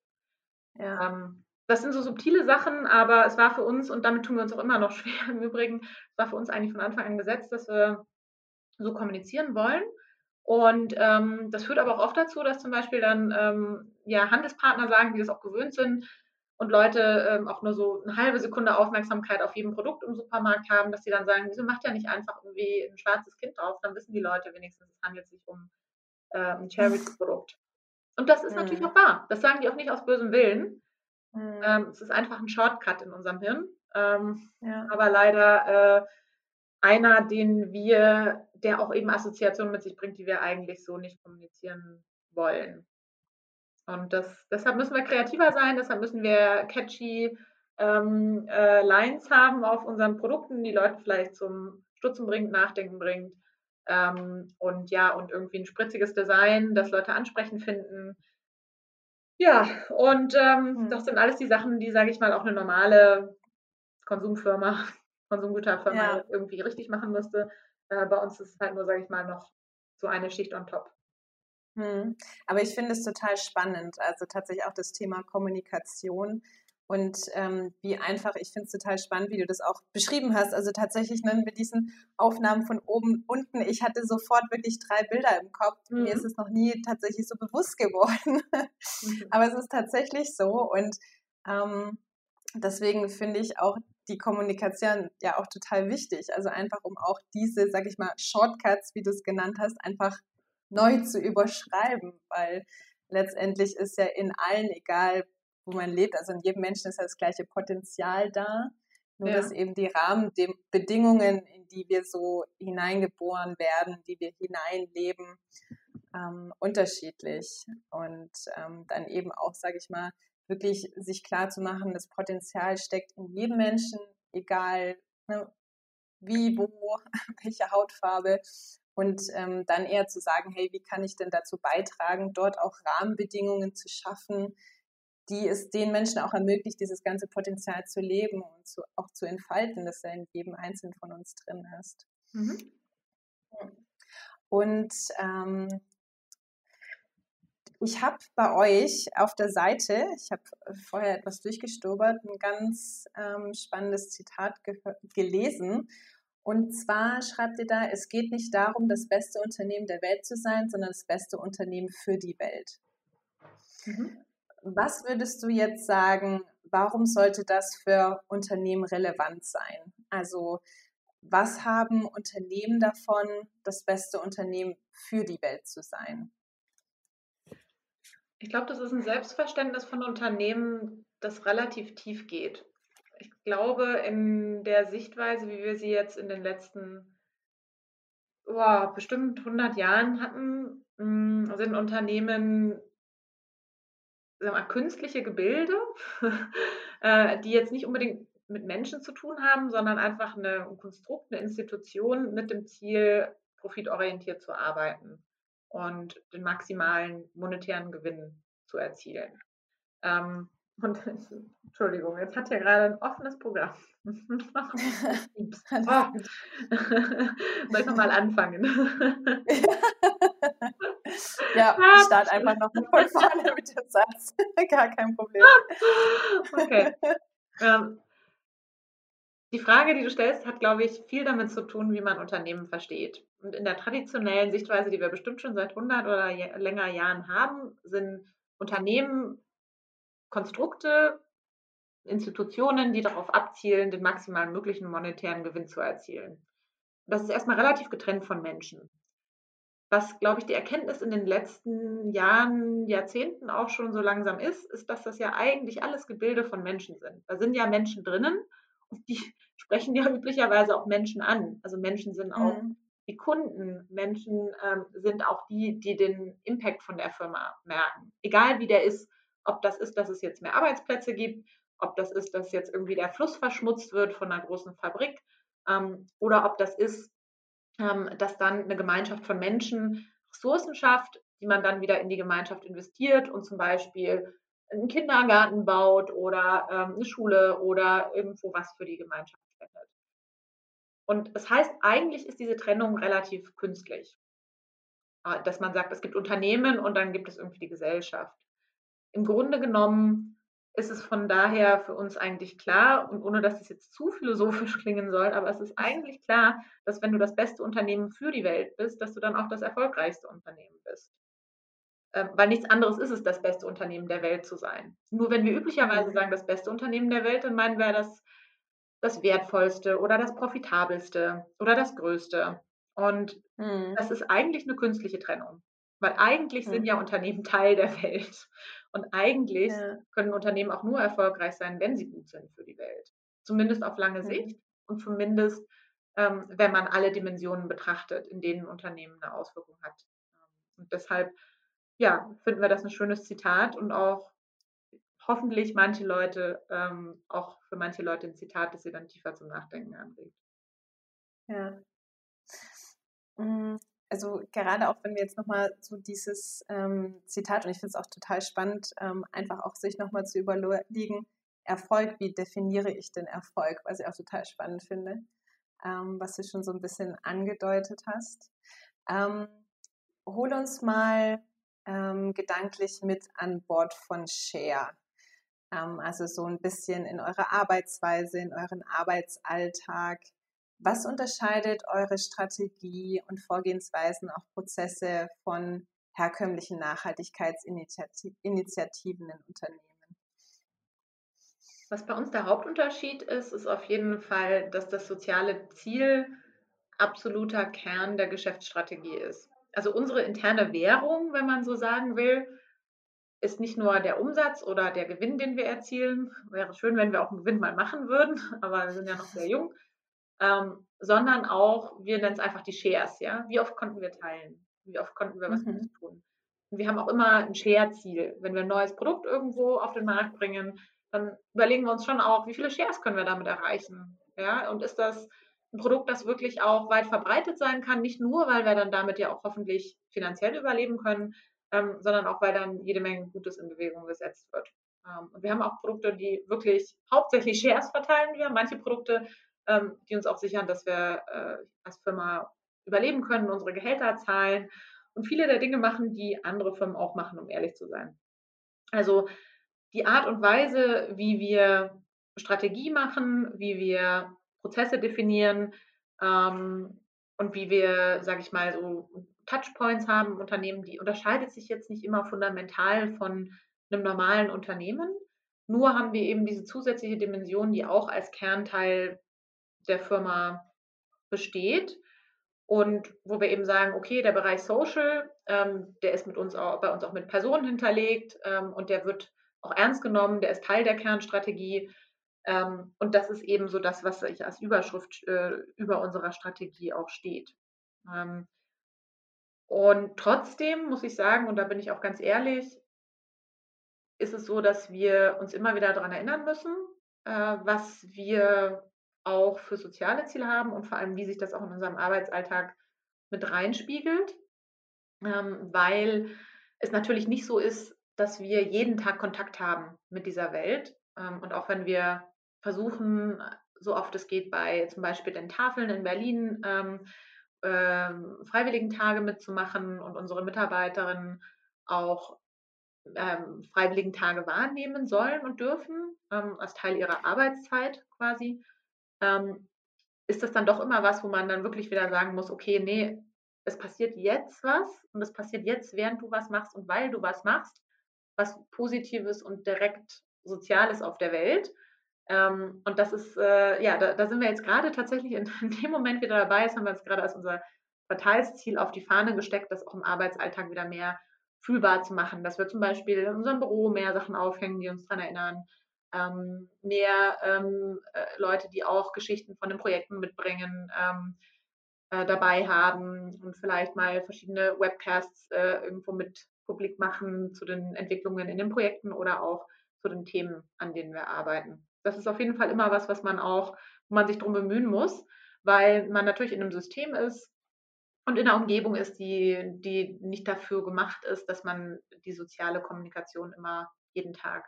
Speaker 1: Ja. Ähm, das sind so subtile Sachen, aber es war für uns, und damit tun wir uns auch immer noch schwer im Übrigen, es war für uns eigentlich von Anfang an gesetzt, dass wir so kommunizieren wollen. Und ähm, das führt aber auch oft dazu, dass zum Beispiel dann ähm, ja, Handelspartner sagen, die das auch gewöhnt sind und Leute ähm, auch nur so eine halbe Sekunde Aufmerksamkeit auf jedem Produkt im Supermarkt haben, dass sie dann sagen, wieso macht ja nicht einfach irgendwie ein schwarzes Kind drauf? Dann wissen die Leute wenigstens, es handelt sich um äh, ein Charity-Produkt. Und das ist mhm. natürlich auch wahr. Das sagen die auch nicht aus bösem Willen. Mhm. Ähm, es ist einfach ein Shortcut in unserem Hirn. Ähm, ja. Aber leider äh, einer, den wir, der auch eben Assoziationen mit sich bringt, die wir eigentlich so nicht kommunizieren wollen. Und das, deshalb müssen wir kreativer sein, deshalb müssen wir catchy ähm, äh, Lines haben auf unseren Produkten, die Leute vielleicht zum Stutzen bringt, Nachdenken bringt. Ähm, und ja, und irgendwie ein spritziges Design, das Leute ansprechend finden. Ja, und ähm, mhm. das sind alles die Sachen, die, sage ich mal, auch eine normale Konsumfirma, Konsumgüterfirma ja. irgendwie richtig machen müsste. Äh, bei uns ist es halt nur, sage ich mal, noch so eine Schicht on top.
Speaker 2: Hm. Aber ich finde es total spannend. Also tatsächlich auch das Thema Kommunikation und ähm, wie einfach, ich finde es total spannend, wie du das auch beschrieben hast. Also tatsächlich ne, mit diesen Aufnahmen von oben, unten. Ich hatte sofort wirklich drei Bilder im Kopf. Mhm. Mir ist es noch nie tatsächlich so bewusst geworden. Mhm. Aber es ist tatsächlich so. Und ähm, deswegen finde ich auch die Kommunikation ja auch total wichtig. Also einfach, um auch diese, sag ich mal, Shortcuts, wie du es genannt hast, einfach neu zu überschreiben. Weil letztendlich ist ja in allen, egal wo man lebt. Also in jedem Menschen ist ja das gleiche Potenzial da. Nur ja. dass eben die Rahmenbedingungen, in die wir so hineingeboren werden, die wir hineinleben, ähm, unterschiedlich. Und ähm, dann eben auch, sage ich mal, wirklich sich klar zu machen, das Potenzial steckt in jedem Menschen, egal ne, wie, wo, welche Hautfarbe. Und ähm, dann eher zu sagen, hey, wie kann ich denn dazu beitragen, dort auch Rahmenbedingungen zu schaffen, die es den Menschen auch ermöglicht, dieses ganze Potenzial zu leben und zu, auch zu entfalten, das ja in jedem Einzelnen von uns drin ist. Mhm. Und ähm, ich habe bei euch auf der Seite, ich habe vorher etwas durchgestobert, ein ganz ähm, spannendes Zitat gelesen. Und zwar schreibt ihr da, es geht nicht darum, das beste Unternehmen der Welt zu sein, sondern das beste Unternehmen für die Welt. Mhm. Was würdest du jetzt sagen, warum sollte das für Unternehmen relevant sein? Also was haben Unternehmen davon, das beste Unternehmen für die Welt zu sein?
Speaker 1: Ich glaube, das ist ein Selbstverständnis von Unternehmen, das relativ tief geht. Ich glaube, in der Sichtweise, wie wir sie jetzt in den letzten oh, bestimmt 100 Jahren hatten, mm, sind Unternehmen wir, künstliche Gebilde, äh, die jetzt nicht unbedingt mit Menschen zu tun haben, sondern einfach eine, ein Konstrukt, eine Institution mit dem Ziel, profitorientiert zu arbeiten und den maximalen monetären Gewinn zu erzielen. Ähm, Und Entschuldigung, jetzt hat ja gerade ein offenes Programm. oh. Soll ich nochmal anfangen?
Speaker 2: ja, ich starte einfach noch von vorne mit dem Satz. Gar kein Problem.
Speaker 1: okay. Ähm, die Frage, die du stellst, hat, glaube ich, viel damit zu tun, wie man Unternehmen versteht. Und in der traditionellen Sichtweise, die wir bestimmt schon seit 100 oder länger Jahren haben, sind Unternehmen Konstrukte, Institutionen, die darauf abzielen, den maximalen möglichen monetären Gewinn zu erzielen. Das ist erstmal relativ getrennt von Menschen. Was, glaube ich, die Erkenntnis in den letzten Jahren, Jahrzehnten auch schon so langsam ist, ist, dass das ja eigentlich alles Gebilde von Menschen sind. Da sind ja Menschen drinnen und die sprechen ja üblicherweise auch Menschen an. Also Menschen sind auch mhm. die Kunden, Menschen ähm, sind auch die, die den Impact von der Firma merken. Egal wie der ist, ob das ist, dass es jetzt mehr Arbeitsplätze gibt, ob das ist, dass jetzt irgendwie der Fluss verschmutzt wird von einer großen Fabrik ähm, oder ob das ist, ähm, dass dann eine Gemeinschaft von Menschen Ressourcen schafft, die man dann wieder in die Gemeinschaft investiert und zum Beispiel einen Kindergarten baut oder ähm, eine Schule oder irgendwo was für die Gemeinschaft spendet. Und das heißt, eigentlich ist diese Trennung relativ künstlich, äh, dass man sagt, es gibt Unternehmen und dann gibt es irgendwie die Gesellschaft. Im Grunde genommen ist es von daher für uns eigentlich klar, und ohne dass es jetzt zu philosophisch klingen soll, aber es ist eigentlich klar, dass wenn du das beste Unternehmen für die Welt bist, dass du dann auch das erfolgreichste Unternehmen bist. Ähm, weil nichts anderes ist es, das beste Unternehmen der Welt zu sein. Nur wenn wir üblicherweise mhm. sagen, das beste Unternehmen der Welt, dann meinen wir das, das wertvollste oder das profitabelste oder das größte. Und mhm. das ist eigentlich eine künstliche Trennung. Weil eigentlich mhm. sind ja Unternehmen Teil der Welt. Und eigentlich ja. können Unternehmen auch nur erfolgreich sein, wenn sie gut sind für die Welt. Zumindest auf lange. Sicht und zumindest, ähm, wenn man alle Dimensionen betrachtet, in denen ein Unternehmen eine Auswirkung hat. Und deshalb, ja, finden wir das ein schönes Zitat und auch hoffentlich manche Leute, ähm, auch für manche Leute ein Zitat, das sie dann tiefer zum Nachdenken anregt.
Speaker 2: Ja. Also gerade auch wenn wir jetzt nochmal so dieses ähm, Zitat, und ich finde es auch total spannend, ähm, einfach auch sich nochmal zu überlegen, Erfolg, wie definiere ich den Erfolg, was ich auch total spannend finde, ähm, was du schon so ein bisschen angedeutet hast. Ähm, hol uns mal ähm, gedanklich mit an Bord von Share. Ähm, also so ein bisschen in eure Arbeitsweise, in euren Arbeitsalltag. Was unterscheidet eure Strategie und Vorgehensweisen, auch Prozesse von herkömmlichen Nachhaltigkeitsinitiativen in Unternehmen?
Speaker 1: Was bei uns der Hauptunterschied ist, ist auf jeden Fall, dass das soziale Ziel absoluter Kern der Geschäftsstrategie ist. Also unsere interne Währung, wenn man so sagen will, ist nicht nur der Umsatz oder der Gewinn, den wir erzielen. Wäre schön, wenn wir auch einen Gewinn mal machen würden, aber wir sind ja noch sehr jung ähm, sondern auch, wir nennen es einfach die Shares, ja. Wie oft konnten wir teilen? Wie oft konnten wir was mhm. Gutes tun? Und wir haben auch immer ein Share-Ziel. Wenn wir ein neues Produkt irgendwo auf den Markt bringen, dann überlegen wir uns schon auch, wie viele Shares können wir damit erreichen? Ja, und ist das ein Produkt, das wirklich auch weit verbreitet sein kann, nicht nur, weil wir dann damit ja auch hoffentlich finanziell überleben können, ähm, sondern auch, weil dann jede Menge Gutes in Bewegung gesetzt wird. Ähm, und wir haben auch Produkte, die wirklich hauptsächlich Shares verteilen wir. Manche Produkte ähm, die uns auch sichern, dass wir äh, als Firma überleben können, unsere Gehälter zahlen und viele der Dinge machen, die andere Firmen auch machen, um ehrlich zu sein. Also die Art und Weise, wie wir Strategie machen, wie wir Prozesse definieren ähm, und wie wir, sage ich mal, so Touchpoints haben im Unternehmen, die unterscheidet sich jetzt nicht immer fundamental von einem normalen Unternehmen. Nur haben wir eben diese zusätzliche Dimension, die auch als Kernteil der Firma besteht und wo wir eben sagen, okay, der Bereich Social, ähm, der ist mit uns auch, bei uns auch mit Personen hinterlegt ähm, und der wird auch ernst genommen, der ist Teil der Kernstrategie. Ähm, und das ist eben so das, was ich als Überschrift äh, über unserer Strategie auch steht. Ähm, und trotzdem muss ich sagen, und da bin ich auch ganz ehrlich, ist es so, dass wir uns immer wieder daran erinnern müssen, äh, was wir auch für soziale Ziele haben und vor allem, wie sich das auch in unserem Arbeitsalltag mit reinspiegelt, ähm, weil es natürlich nicht so ist, dass wir jeden Tag Kontakt haben mit dieser Welt. Ähm, und auch wenn wir versuchen, so oft es geht, bei zum Beispiel den Tafeln in Berlin ähm, ähm, Freiwilligentage mitzumachen und unsere Mitarbeiterinnen auch ähm, Freiwilligentage wahrnehmen sollen und dürfen, ähm, als Teil ihrer Arbeitszeit quasi, ähm, ist das dann doch immer was, wo man dann wirklich wieder sagen muss, okay, nee, es passiert jetzt was und es passiert jetzt, während du was machst und weil du was machst, was Positives und direkt Soziales auf der Welt. Ähm, und das ist, äh, ja, da, da, sind wir jetzt gerade tatsächlich in, in, dem Moment wieder dabei. Das haben wir jetzt gerade als unser Quartalsziel auf die Fahne gesteckt, das auch im Arbeitsalltag wieder mehr fühlbar zu machen. Dass wir zum Beispiel in unserem Büro mehr Sachen aufhängen, die uns daran erinnern. Ähm, mehr ähm, äh, Leute, die auch Geschichten von den Projekten mitbringen, ähm, äh, dabei haben und vielleicht mal verschiedene Webcasts äh, irgendwo mit publik machen zu den Entwicklungen in den Projekten oder auch zu den Themen, an denen wir arbeiten. Das ist auf jeden Fall immer was, was man auch, wo man sich darum bemühen muss, weil man natürlich in einem System ist und in einer Umgebung ist, die, die nicht dafür gemacht ist, dass man die soziale Kommunikation immer jeden Tag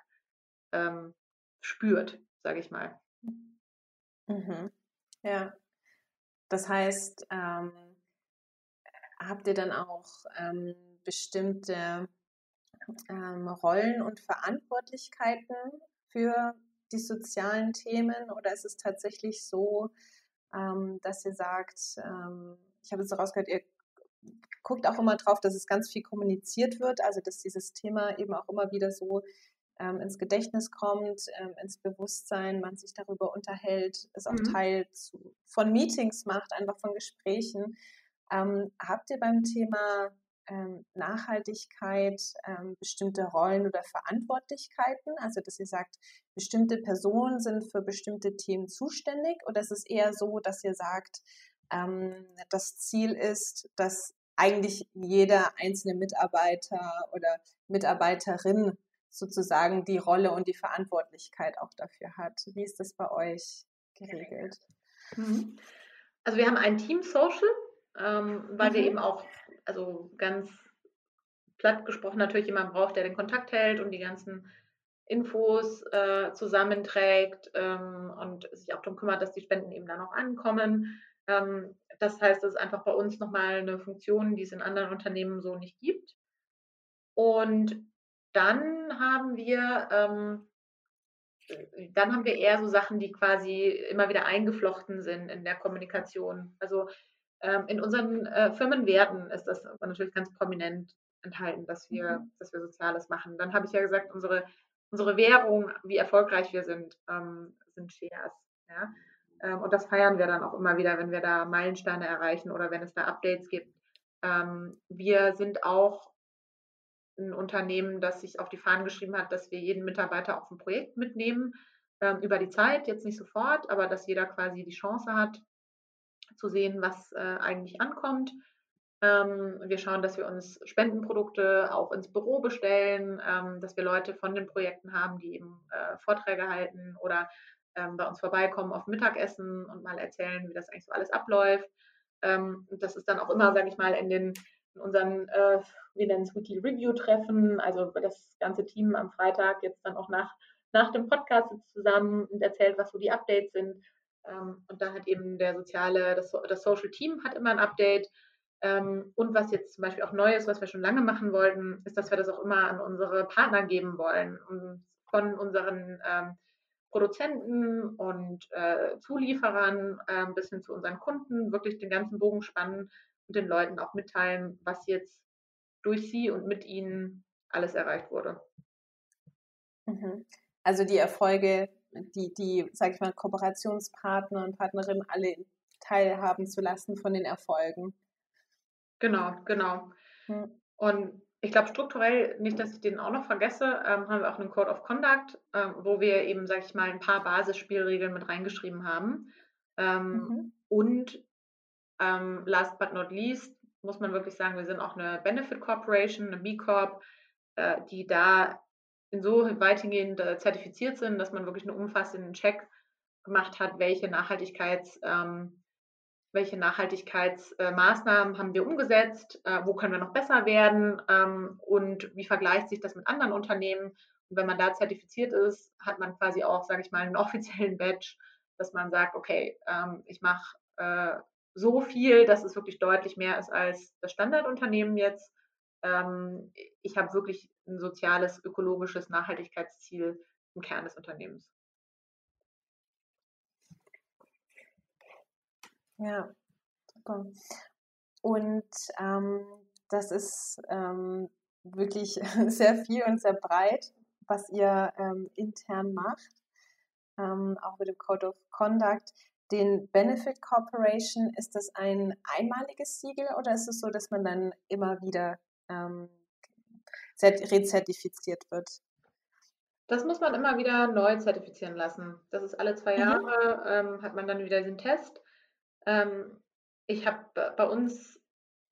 Speaker 1: ähm, spürt, sage ich mal.
Speaker 2: Mhm. Ja. Das heißt, ähm, habt ihr dann auch ähm, bestimmte ähm, Rollen und Verantwortlichkeiten für die sozialen Themen oder ist es tatsächlich so, ähm, dass ihr sagt, ähm, ich habe es rausgehört, ihr guckt auch immer drauf, dass es ganz viel kommuniziert wird, also dass dieses Thema eben auch immer wieder so ähm, ins Gedächtnis kommt, ähm, ins Bewusstsein, man sich darüber unterhält, es auch mhm. Teil zu, von Meetings macht, einfach von Gesprächen. Ähm, habt ihr beim Thema ähm, Nachhaltigkeit ähm, bestimmte Rollen oder Verantwortlichkeiten? Also, dass ihr sagt, bestimmte Personen sind für bestimmte Themen zuständig oder ist es eher so, dass ihr sagt, ähm, das Ziel ist, dass eigentlich jeder einzelne Mitarbeiter oder Mitarbeiterin sozusagen die Rolle und die Verantwortlichkeit auch dafür hat. Wie ist das bei euch geregelt?
Speaker 1: Mhm. Also wir haben ein Team Social, ähm, weil mhm. wir eben auch, also ganz platt gesprochen, natürlich jemanden braucht, der den Kontakt hält und die ganzen Infos äh, zusammenträgt ähm, und sich auch darum kümmert, dass die Spenden eben dann auch ankommen. Ähm, das heißt, es ist einfach bei uns nochmal eine Funktion, die es in anderen Unternehmen so nicht gibt. Und dann haben wir ähm, dann haben wir eher so Sachen, die quasi immer wieder eingeflochten sind in der Kommunikation. Also ähm, in unseren äh, Firmenwerten ist das natürlich ganz prominent enthalten, dass wir, mhm. dass wir Soziales machen. Dann habe ich ja gesagt, unsere, unsere Währung, wie erfolgreich wir sind, ähm, sind Shares. Ja? Ähm, und das feiern wir dann auch immer wieder, wenn wir da Meilensteine erreichen oder wenn es da Updates gibt. Ähm, wir sind auch ein Unternehmen, das sich auf die Fahnen geschrieben hat, dass wir jeden Mitarbeiter auf ein Projekt mitnehmen, ähm, über die Zeit, jetzt nicht sofort, aber dass jeder quasi die Chance hat, zu sehen, was äh, eigentlich ankommt. Ähm, wir schauen, dass wir uns Spendenprodukte auch ins Büro bestellen, ähm, dass wir Leute von den Projekten haben, die eben äh, Vorträge halten oder ähm, bei uns vorbeikommen auf Mittagessen und mal erzählen, wie das eigentlich so alles abläuft. Ähm, das ist dann auch immer, sage ich mal, in den unseren, äh, wir nennen es Weekly Review Treffen, also das ganze Team am Freitag jetzt dann auch nach, nach dem Podcast zusammen und erzählt, was so die Updates sind. Ähm, und dann hat eben der soziale, das, das Social Team hat immer ein Update. Ähm, und was jetzt zum Beispiel auch neu ist, was wir schon lange machen wollten, ist, dass wir das auch immer an unsere Partner geben wollen und von unseren ähm, Produzenten und äh, Zulieferern äh, bis hin zu unseren Kunden wirklich den ganzen Bogen spannen den Leuten auch mitteilen, was jetzt durch sie und mit ihnen alles erreicht wurde.
Speaker 2: Mhm. Also die Erfolge, die, die, sag ich mal, Kooperationspartner und Partnerinnen alle teilhaben zu lassen von den Erfolgen.
Speaker 1: Genau, genau. Mhm. Und ich glaube, strukturell, nicht, dass ich den auch noch vergesse, ähm, haben wir auch einen Code of Conduct, ähm, wo wir eben, sag ich mal, ein paar Basisspielregeln mit reingeschrieben haben. Ähm, mhm. Und ähm, last but not least muss man wirklich sagen, wir sind auch eine Benefit Corporation, eine B Corp, äh, die da insoweit hingehend äh, zertifiziert sind, dass man wirklich einen umfassenden Check gemacht hat, welche Nachhaltigkeitskriterien welche Nachhaltigkeitsmaßnahmen haben wir umgesetzt, äh, wo können wir noch besser werden ähm, und wie vergleicht sich das mit anderen Unternehmen. Und wenn man da zertifiziert ist, hat man quasi auch, sage ich mal, einen offiziellen Badge, dass man sagt, okay, ähm, ich mache äh, so viel, dass es wirklich deutlich mehr ist als das Standardunternehmen jetzt. Ähm, ich habe wirklich ein soziales, ökologisches Nachhaltigkeitsziel im Kern des Unternehmens.
Speaker 2: Ja, super. Und ähm, das ist ähm, wirklich sehr viel und sehr breit, was ihr ähm, intern macht, ähm, auch mit dem Code of Conduct. Den Benefit Corporation, ist das ein einmaliges Siegel oder ist es so, dass man dann immer wieder ähm, rezertifiziert wird?
Speaker 1: Das muss man immer wieder neu zertifizieren lassen. Das ist alle zwei mhm. Jahre, ähm, hat man dann wieder den Test. Ähm, ich habe bei uns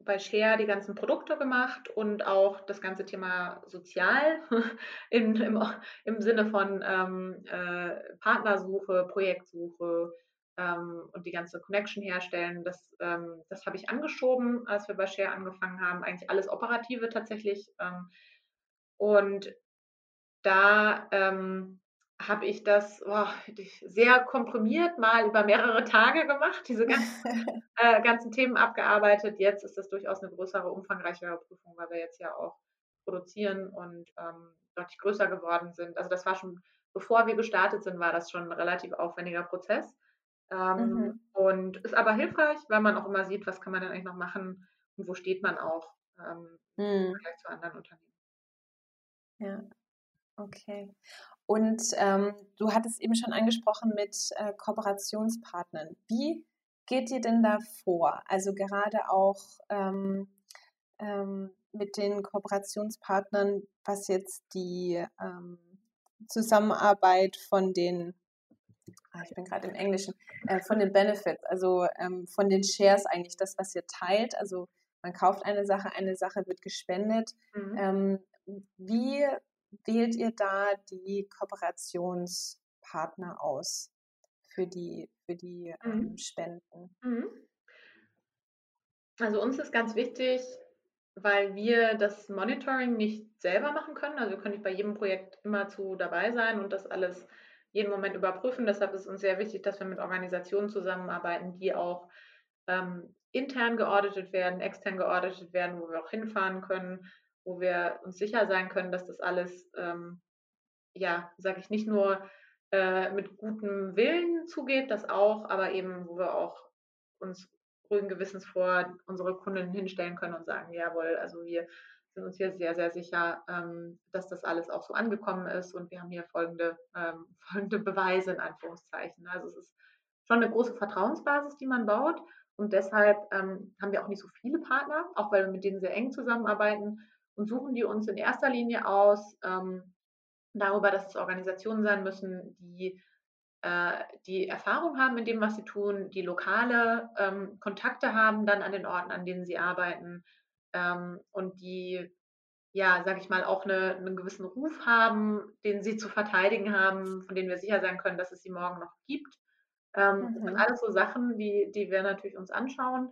Speaker 1: bei Share die ganzen Produkte gemacht und auch das ganze Thema sozial in, im, im Sinne von ähm, äh, Partnersuche, Projektsuche ähm, und die ganze Connection herstellen. Das, ähm, das habe ich angeschoben, als wir bei Share angefangen haben. Eigentlich alles Operative tatsächlich. Ähm, und da ähm, habe ich das oh, sehr komprimiert mal über mehrere Tage gemacht, diese ganzen, äh, ganzen Themen abgearbeitet. Jetzt ist das durchaus eine größere, umfangreichere Prüfung, weil wir jetzt ja auch produzieren und ähm, deutlich größer geworden sind. Also das war schon, bevor wir gestartet sind, war das schon ein relativ aufwendiger Prozess. Ähm, mhm. Und ist aber hilfreich, weil man auch immer sieht, was kann man denn eigentlich noch machen und wo steht man auch ähm, mhm. im Vergleich zu anderen Unternehmen.
Speaker 2: Ja, okay. Und ähm, du hattest eben schon angesprochen mit äh, Kooperationspartnern. Wie geht ihr denn da vor? Also gerade auch ähm, ähm, mit den Kooperationspartnern, was jetzt die ähm, Zusammenarbeit von den, ich bin gerade im Englischen, äh, von den Benefits, also ähm, von den Shares eigentlich, das, was ihr teilt. Also man kauft eine Sache, eine Sache wird gespendet. Mhm. Ähm, wie wählt ihr da die Kooperationspartner aus für die, für die mhm. ähm, Spenden? Mhm.
Speaker 1: Also uns ist ganz wichtig, weil wir das Monitoring nicht selber machen können. Also wir können nicht bei jedem Projekt immer zu dabei sein und das alles jeden Moment überprüfen. Deshalb ist uns sehr wichtig, dass wir mit Organisationen zusammenarbeiten, die auch ähm, intern geauditet werden, extern geauditet werden, wo wir auch hinfahren können, wo wir uns sicher sein können, dass das alles, ähm, ja, sage ich nicht nur äh, mit gutem Willen zugeht, das auch, aber eben, wo wir auch uns ruhigen Gewissens vor unsere Kunden hinstellen können und sagen, jawohl, also wir sind uns hier sehr, sehr sicher, ähm, dass das alles auch so angekommen ist und wir haben hier folgende, ähm, folgende Beweise in Anführungszeichen. Also es ist schon eine große Vertrauensbasis, die man baut und deshalb ähm, haben wir auch nicht so viele Partner, auch weil wir mit denen sehr eng zusammenarbeiten und suchen die uns in erster Linie aus ähm, darüber, dass es Organisationen sein müssen, die äh, die Erfahrung haben in dem, was sie tun, die lokale ähm, Kontakte haben dann an den Orten, an denen sie arbeiten ähm, und die, ja, sage ich mal, auch eine, einen gewissen Ruf haben, den sie zu verteidigen haben, von denen wir sicher sein können, dass es sie morgen noch gibt. Ähm, mhm. Das sind mhm. alles so Sachen, die, die wir natürlich uns anschauen.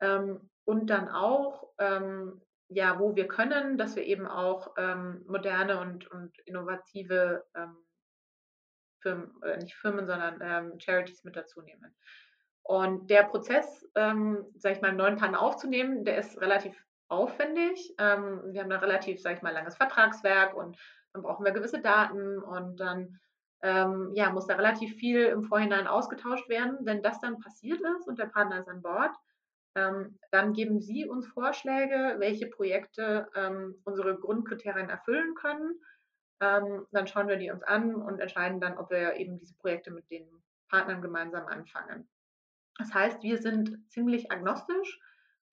Speaker 1: Ähm, und dann auch ähm, ja, wo wir können, dass wir eben auch ähm, moderne und, und innovative ähm, Firmen, äh, nicht Firmen, sondern Charities mit dazu nehmen. Und der Prozess, ähm, sage ich mal, einen neuen Partner aufzunehmen, der ist relativ aufwendig. Ähm, wir haben ein relativ, sage ich mal, langes Vertragswerk und dann brauchen wir gewisse Daten und dann ähm, ja, muss da relativ viel im Vorhinein ausgetauscht werden. Wenn das dann passiert ist und der Partner ist an Bord, ähm, dann geben Sie uns Vorschläge, welche Projekte ähm, unsere Grundkriterien erfüllen können. Ähm, dann schauen wir die uns an und entscheiden dann, ob wir eben diese Projekte mit den Partnern gemeinsam anfangen. Das heißt, wir sind ziemlich agnostisch.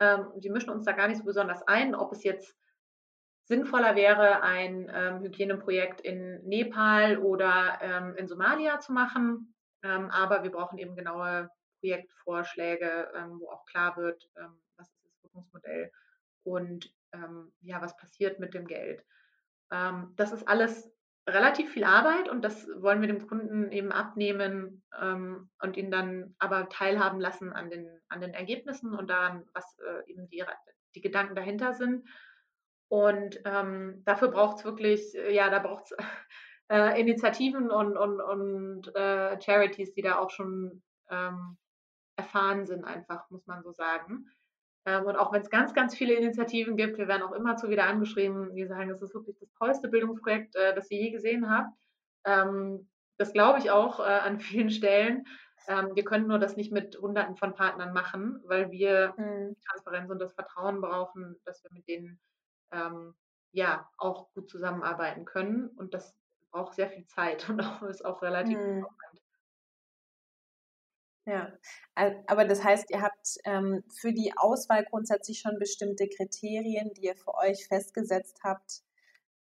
Speaker 1: Ähm, wir mischen uns da gar nicht so besonders ein, ob es jetzt sinnvoller wäre, ein ähm, Hygieneprojekt in Nepal oder ähm, in Somalia zu machen. aber wir brauchen eben genaue Projektvorschläge, ähm, wo auch klar wird, ähm, was ist das Wirkungsmodell und ähm, ja, was passiert mit dem Geld. Ähm, das ist alles relativ viel Arbeit und das wollen wir dem Kunden eben abnehmen ähm, und ihn dann aber teilhaben lassen an den, an den Ergebnissen und daran, was äh, eben die, die Gedanken dahinter sind. Und ähm, dafür braucht es wirklich, äh, ja, da braucht es äh, Initiativen und, und, und äh, Charities, die da auch schon ähm, erfahren sind, einfach, muss man so sagen. Ähm, und auch wenn es ganz, ganz viele Initiativen gibt, wir werden auch immer zu wieder angeschrieben, die sagen, das ist wirklich das tollste Bildungsprojekt, äh, das ihr je gesehen habt. Ähm, das glaube ich auch äh, an vielen Stellen. Ähm, wir können nur das nicht mit Hunderten von Partnern machen, weil wir mhm. Transparenz und das Vertrauen brauchen, dass wir mit denen ja auch gut zusammenarbeiten können. Und das braucht sehr viel Zeit und auch, ist auch relativ mhm.
Speaker 2: Ja, aber das heißt, ihr habt ähm, für die Auswahl grundsätzlich schon bestimmte Kriterien, die ihr für euch festgesetzt habt.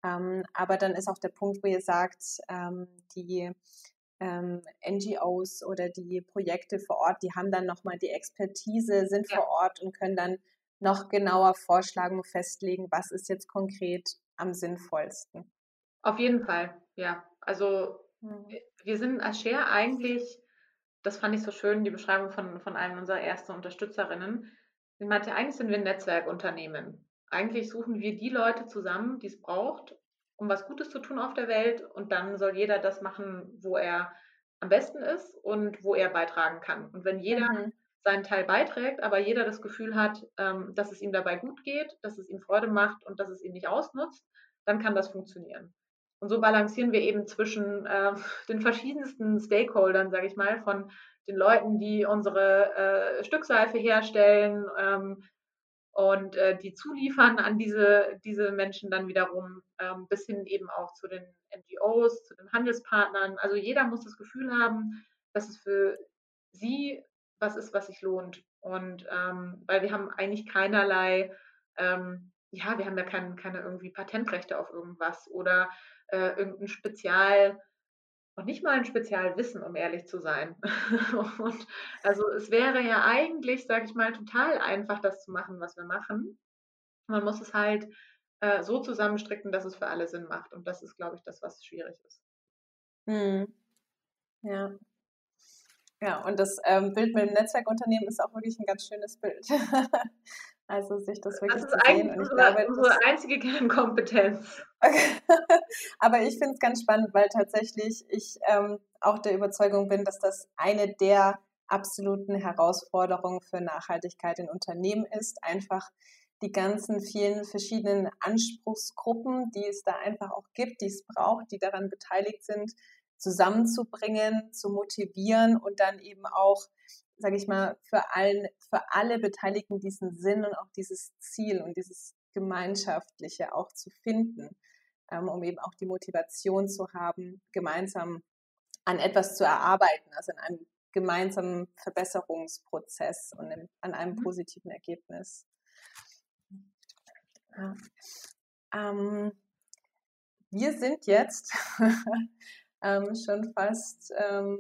Speaker 2: Ähm, aber dann ist auch der Punkt, wo ihr sagt, ähm, die ähm, NGOs oder die Projekte vor Ort, die haben dann nochmal die Expertise, sind ja. vor Ort und können dann noch genauer vorschlagen und festlegen, was ist jetzt konkret am sinnvollsten.
Speaker 1: Auf jeden Fall, ja. Also mhm. wir sind als Share eigentlich das fand ich so schön, die Beschreibung von, von einem unserer ersten Unterstützerinnen. Sie meinte, eigentlich sind wir ein Netzwerkunternehmen. Eigentlich suchen wir die Leute zusammen, die es braucht, um was Gutes zu tun auf der Welt. Und dann soll jeder das machen, wo er am besten ist und wo er beitragen kann. Und wenn jeder mhm. seinen Teil beiträgt, aber jeder das Gefühl hat, ähm, dass es ihm dabei gut geht, dass es ihm Freude macht und dass es ihn nicht ausnutzt, dann kann das funktionieren. Und so balancieren wir eben zwischen äh, den verschiedensten Stakeholdern, sage ich mal, von den Leuten, die unsere äh, Stückseife herstellen ähm, und äh, die zuliefern an diese, diese Menschen dann wiederum, ähm, bis hin eben auch zu den NGOs, zu den Handelspartnern. Also jeder muss das Gefühl haben, dass es für sie was ist, was sich lohnt. Und ähm, weil wir haben eigentlich keinerlei, ähm, ja, wir haben ja kein, keine irgendwie Patentrechte auf irgendwas oder äh, irgendein Spezial, noch nicht mal ein Spezialwissen, um ehrlich zu sein. und also es wäre ja eigentlich, sage ich mal, total einfach, das zu machen, was wir machen. Man muss es halt äh, so zusammenstricken, dass es für alle Sinn macht. Und das ist, glaube ich, das, was schwierig ist.
Speaker 2: Hm. Ja. Ja, und das ähm, Bild mit dem Netzwerkunternehmen ist auch wirklich ein ganz schönes Bild. Also sich das wirklich das ist zu sehen. Und ich
Speaker 1: unsere, glaube, unsere einzige Kernkompetenz.
Speaker 2: Aber ich finde es ganz spannend, weil tatsächlich ich ähm, auch der Überzeugung bin, dass das eine der absoluten Herausforderungen für Nachhaltigkeit in Unternehmen ist. Einfach die ganzen vielen verschiedenen Anspruchsgruppen, die es da einfach auch gibt, die es braucht, die daran beteiligt sind, zusammenzubringen, zu motivieren und dann eben auch sage ich mal, für, allen, für alle Beteiligten diesen Sinn und auch dieses Ziel und dieses Gemeinschaftliche auch zu finden, ähm, um eben auch die Motivation zu haben, gemeinsam an etwas zu erarbeiten, also in einem gemeinsamen Verbesserungsprozess und in, an einem mhm. positiven Ergebnis. Ja. Ähm, wir sind jetzt ähm, schon fast ähm,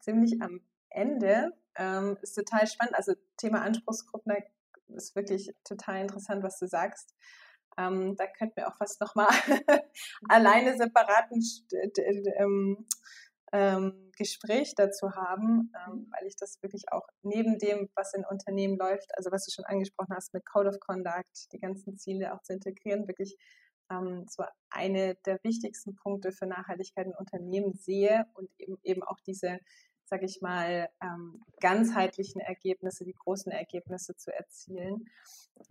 Speaker 2: ziemlich am Ende ähm, ist total spannend. Also Thema Anspruchsgruppen ist wirklich total interessant, was du sagst. Ähm, da könnten wir auch fast nochmal alleine separaten ähm, ähm, Gespräch dazu haben, mhm. weil ich das wirklich auch neben dem, was in Unternehmen läuft, also was du schon angesprochen hast mit Code of Conduct, die ganzen Ziele auch zu integrieren, wirklich ähm, so eine der wichtigsten Punkte für Nachhaltigkeit in Unternehmen sehe und eben, eben auch diese sage ich mal, ähm, ganzheitlichen Ergebnisse, die großen Ergebnisse zu erzielen.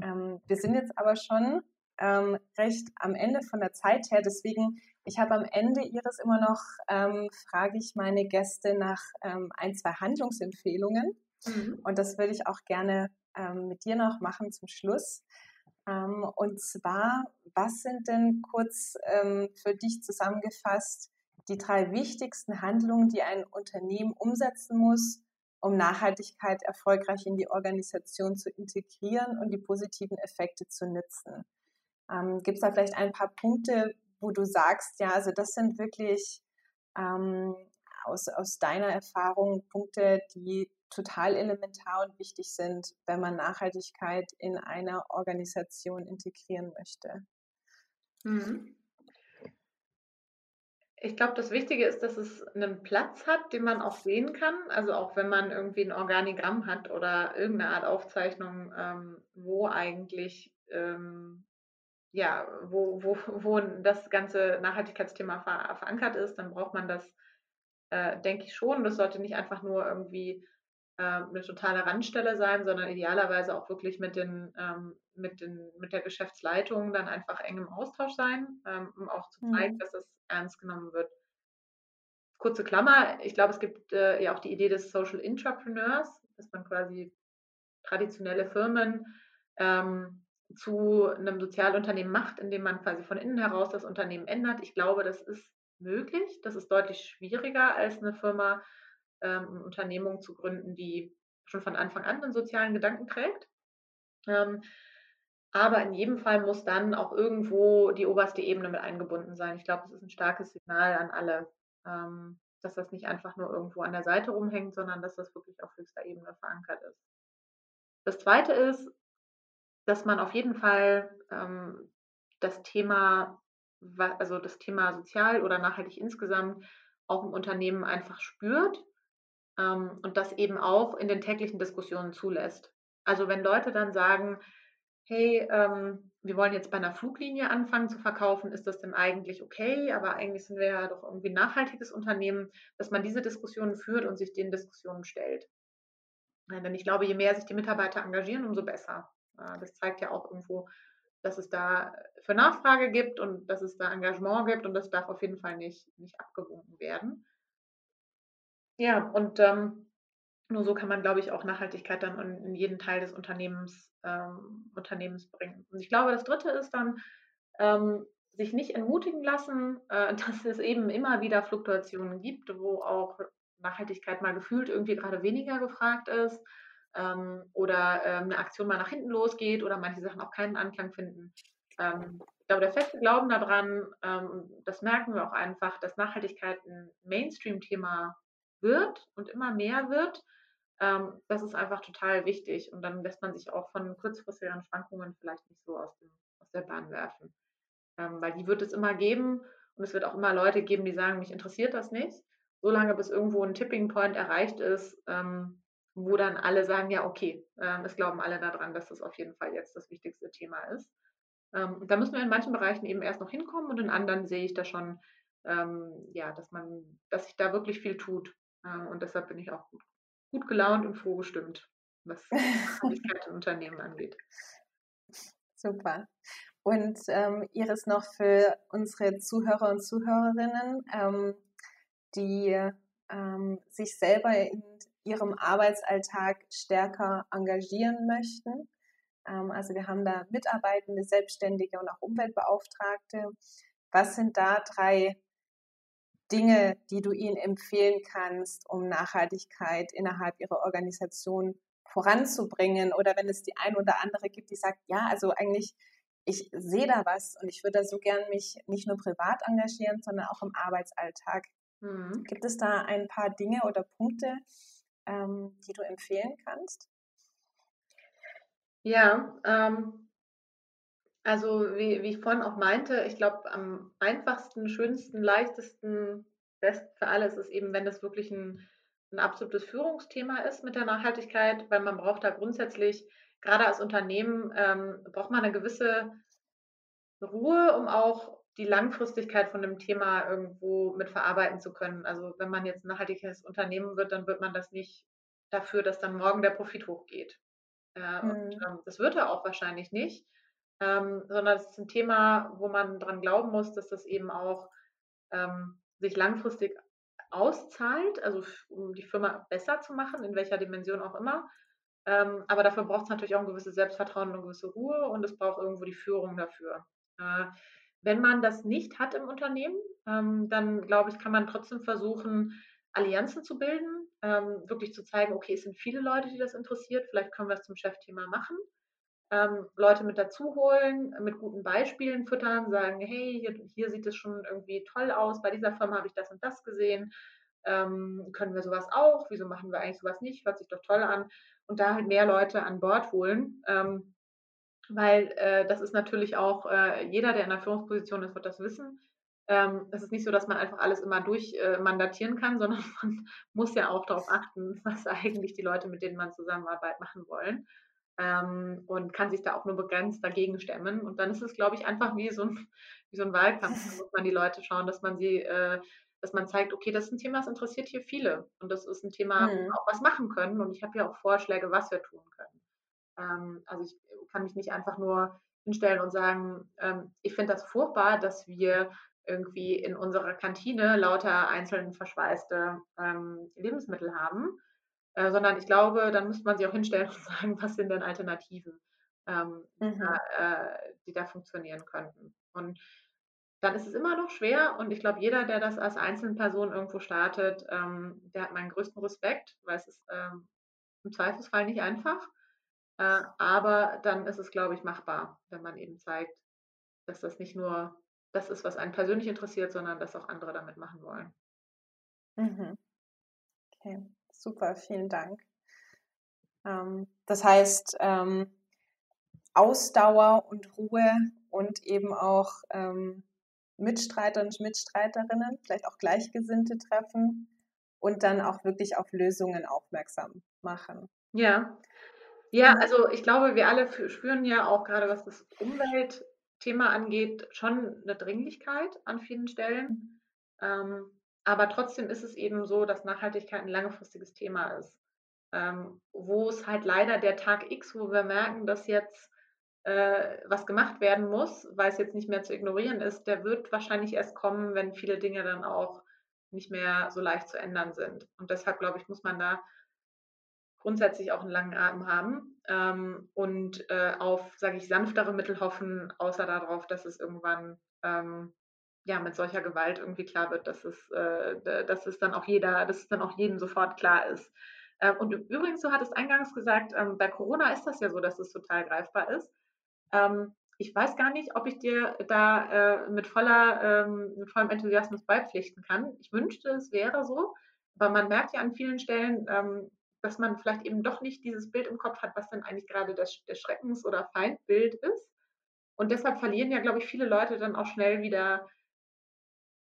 Speaker 2: Ähm, wir sind jetzt aber schon ähm, recht am Ende von der Zeit her, deswegen, ich habe am Ende Ihres immer noch, ähm, frage ich meine Gäste nach ähm, ein, zwei Handlungsempfehlungen. Mhm. Und das würde ich auch gerne ähm, mit dir noch machen zum Schluss. Und zwar, was sind denn kurz für dich zusammengefasst die drei wichtigsten Handlungen, die ein Unternehmen umsetzen muss, um Nachhaltigkeit erfolgreich in die Organisation zu integrieren und die positiven Effekte zu nutzen. Ähm, Gibt es da vielleicht ein paar Punkte, wo du sagst, ja, also das sind wirklich ähm, aus, aus deiner Erfahrung Punkte, die total elementar und wichtig sind, wenn man Nachhaltigkeit in einer Organisation integrieren möchte?
Speaker 1: Mhm. Ich glaube, das Wichtige ist, dass es einen Platz hat, den man auch sehen kann. Also auch wenn man irgendwie ein Organigramm hat oder irgendeine Art Aufzeichnung, ähm, wo eigentlich ähm, ja, wo, wo, wo das ganze Nachhaltigkeitsthema ver verankert ist, dann braucht man das, äh, denke ich schon. Das sollte nicht einfach nur irgendwie äh, eine totale Randstelle sein, sondern idealerweise auch wirklich mit, den, ähm, mit, den, mit der Geschäftsleitung dann einfach eng im Austausch sein, ähm, um auch zu zeigen, mhm. dass das ernst genommen wird. Kurze Klammer, ich glaube, es gibt äh, ja auch die Idee des Social Entrepreneurs, dass man quasi traditionelle Firmen ähm, zu einem Sozialunternehmen macht, indem man quasi von innen heraus das Unternehmen ändert. Ich glaube, das ist möglich. Das ist deutlich schwieriger als eine Firma, ähm, eine Unternehmung zu gründen, die schon von Anfang an einen sozialen Gedanken trägt. Ähm, aber in jedem Fall muss dann auch irgendwo die oberste Ebene mit eingebunden sein. Ich glaube, es ist ein starkes Signal an alle, ähm, dass das nicht einfach nur irgendwo an der Seite rumhängt, sondern dass das wirklich auf höchster Ebene verankert ist. Das Zweite ist, dass man auf jeden Fall ähm, das Thema, also das Thema sozial oder nachhaltig insgesamt auch im Unternehmen einfach spürt ähm, und das eben auch in den täglichen Diskussionen zulässt. Also wenn Leute dann sagen, hey, ähm, wir wollen jetzt bei einer Fluglinie anfangen zu verkaufen, ist das denn eigentlich okay? Aber eigentlich sind wir ja doch irgendwie ein nachhaltiges Unternehmen, dass man diese Diskussionen führt und sich den Diskussionen stellt. Ja, denn ich glaube, je mehr sich die Mitarbeiter engagieren, umso besser. Ja, das zeigt ja auch irgendwo, dass es da für Nachfrage gibt und dass es da Engagement gibt und das darf auf jeden Fall nicht, nicht abgewunken werden. Ja, und ähm, nur so kann man, glaube ich, auch Nachhaltigkeit dann in, in jeden Teil des Unternehmens, ähm, Unternehmens bringen. Und ich glaube, das Dritte ist dann, ähm, sich nicht entmutigen lassen, äh, dass es eben immer wieder Fluktuationen gibt, wo auch Nachhaltigkeit mal gefühlt irgendwie gerade weniger gefragt ist ähm, oder ähm, eine Aktion mal nach hinten losgeht oder manche Sachen auch keinen Anklang finden. Ähm, ich glaube, der feste Glauben daran, ähm, das merken wir auch einfach, dass Nachhaltigkeit ein Mainstream-Thema wird und immer mehr wird. Ähm, das ist einfach total wichtig und dann lässt man sich auch von kurzfristigen Schwankungen vielleicht nicht so aus, dem, aus der Bahn werfen. Ähm, weil die wird es immer geben und es wird auch immer Leute geben, die sagen, mich interessiert das nicht. Solange bis irgendwo ein Tipping Point erreicht ist, ähm, wo dann alle sagen, ja, okay, ähm, es glauben alle daran, dass das auf jeden Fall jetzt das wichtigste Thema ist. Ähm, da müssen wir in manchen Bereichen eben erst noch hinkommen und in anderen sehe ich da schon, ähm, ja, dass man, dass sich da wirklich viel tut. Ähm, und deshalb bin ich auch gut, gut gelaunt und froh gestimmt, was Nachhaltigkeit Unternehmen angeht.
Speaker 2: Super. Und ähm, Iris noch für unsere Zuhörer und Zuhörerinnen, ähm, die sich selber in ihrem Arbeitsalltag stärker engagieren möchten. Ähm, also wir haben da Mitarbeitende, Selbstständige und auch Umweltbeauftragte. Was sind da drei Dinge, die du ihnen empfehlen kannst, um Nachhaltigkeit innerhalb ihrer Organisation voranzubringen? Oder wenn es die ein oder andere gibt, die sagt, ja, also eigentlich, ich sehe da was und ich würde da so gern mich nicht nur privat engagieren, sondern auch im Arbeitsalltag. Mhm. Gibt es da ein paar Dinge oder Punkte, ähm, die du empfehlen kannst?
Speaker 1: Ja, ähm, also wie, wie ich vorhin auch meinte, ich glaube, am einfachsten, schönsten, leichtesten, besten für alle ist eben, wenn das wirklich ein, ein absolutes Führungsthema ist mit der Nachhaltigkeit, weil man braucht da grundsätzlich, gerade als Unternehmen, ähm, braucht man eine gewisse Ruhe, um auch die Langfristigkeit von dem Thema irgendwo mit verarbeiten zu können. Also wenn man jetzt ein nachhaltiges Unternehmen wird, dann wird man das nicht dafür, dass dann morgen der Profit hochgeht. Äh, mhm. Und ähm, das wird er auch wahrscheinlich nicht, ähm, sondern es ist ein Thema, wo man dran glauben muss, dass das eben auch ähm, sich langfristig auszahlt, also um die Firma besser zu machen, in welcher Dimension auch immer. Ähm, aber dafür braucht es natürlich auch ein gewisses Selbstvertrauen und eine gewisse Ruhe und es braucht irgendwo die Führung dafür. Äh, wenn man das nicht hat im Unternehmen, ähm, dann glaube ich, kann man trotzdem versuchen, Allianzen zu bilden, ähm, wirklich zu zeigen, okay, es sind viele Leute, die das interessiert, vielleicht können wir es zum Chefthema machen. Ähm, Leute mit dazu holen, mit guten Beispielen füttern, sagen, hey, hier, hier sieht es schon irgendwie toll aus, bei dieser Firma habe ich das und das gesehen, ähm, können wir sowas auch, wieso machen wir eigentlich sowas nicht, hört sich doch toll an. Und da halt mehr Leute an Bord holen, ähm, weil äh, das ist natürlich auch, äh, jeder, der in einer Führungsposition ist, wird das wissen. ähm, es ist nicht so, dass man einfach alles immer durchmandatieren äh, kann, sondern man muss ja auch darauf achten, was eigentlich die Leute, mit denen man Zusammenarbeit machen wollen. Ähm, und kann sich da auch nur begrenzt dagegen stemmen. Und dann ist es, glaube ich, einfach wie so ein, wie so ein Wahlkampf. Da muss man die Leute schauen, dass man sie, äh, dass man zeigt, okay, das ist ein Thema, das interessiert hier viele. Und das ist ein Thema, mhm. wo wir auch was machen können. Und ich habe ja auch Vorschläge, was wir tun können. Ähm, also ich kann mich nicht einfach nur hinstellen und sagen, ähm, ich finde das furchtbar, dass wir irgendwie in unserer Kantine lauter einzeln verschweißte ähm, Lebensmittel haben, äh, sondern ich glaube, dann müsste man sich auch hinstellen und sagen, was sind denn Alternativen, ähm, mhm. äh, die da funktionieren könnten. Und dann ist es immer noch schwer und ich glaube, jeder, der das als Einzelperson irgendwo startet, ähm, der hat meinen größten Respekt, weil es ist ähm, im Zweifelsfall nicht einfach. Äh, aber dann ist es, glaube ich, machbar, wenn man eben zeigt, dass das nicht nur das ist, was einen persönlich interessiert, sondern dass auch andere damit machen wollen.
Speaker 2: Mhm. Okay, super, vielen Dank. Ähm, das heißt, ähm, Ausdauer und Ruhe und eben auch ähm, Mitstreiter und Mitstreiterinnen, vielleicht auch Gleichgesinnte treffen und dann auch wirklich auf Lösungen aufmerksam machen.
Speaker 1: Ja. Ja, mhm. also ich glaube, wir alle spüren ja auch gerade, was das Umwelt Thema angeht, schon eine Dringlichkeit an vielen Stellen. Ähm, aber trotzdem ist es eben so, dass Nachhaltigkeit ein langfristiges Thema ist. Ähm, wo es halt leider der Tag X, wo wir merken, dass jetzt äh, was gemacht werden muss, weil es jetzt nicht mehr zu ignorieren ist, der wird wahrscheinlich erst kommen, wenn viele Dinge dann auch nicht mehr so leicht zu ändern sind. Und deshalb, glaube ich, muss man da grundsätzlich auch einen langen Atem haben ähm, und äh, auf, sage ich, sanftere Mittel hoffen, außer darauf, dass es irgendwann ähm, ja mit solcher Gewalt irgendwie klar wird, dass es, äh, dass es dann auch jeder, dass es dann auch jedem sofort klar ist. Äh, und übrigens, du hattest eingangs gesagt, ähm, bei Corona ist das ja so, dass es total greifbar ist. Ähm, ich weiß gar nicht, ob ich dir da äh, mit, voller, ähm, mit vollem Enthusiasmus beipflichten kann. Ich wünschte, es wäre so, aber man merkt ja an vielen Stellen, ähm, dass man vielleicht eben doch nicht dieses Bild im Kopf hat, was denn eigentlich gerade das, der Schreckens- oder Feindbild ist. Und deshalb verlieren ja, glaube ich, viele Leute dann auch schnell wieder,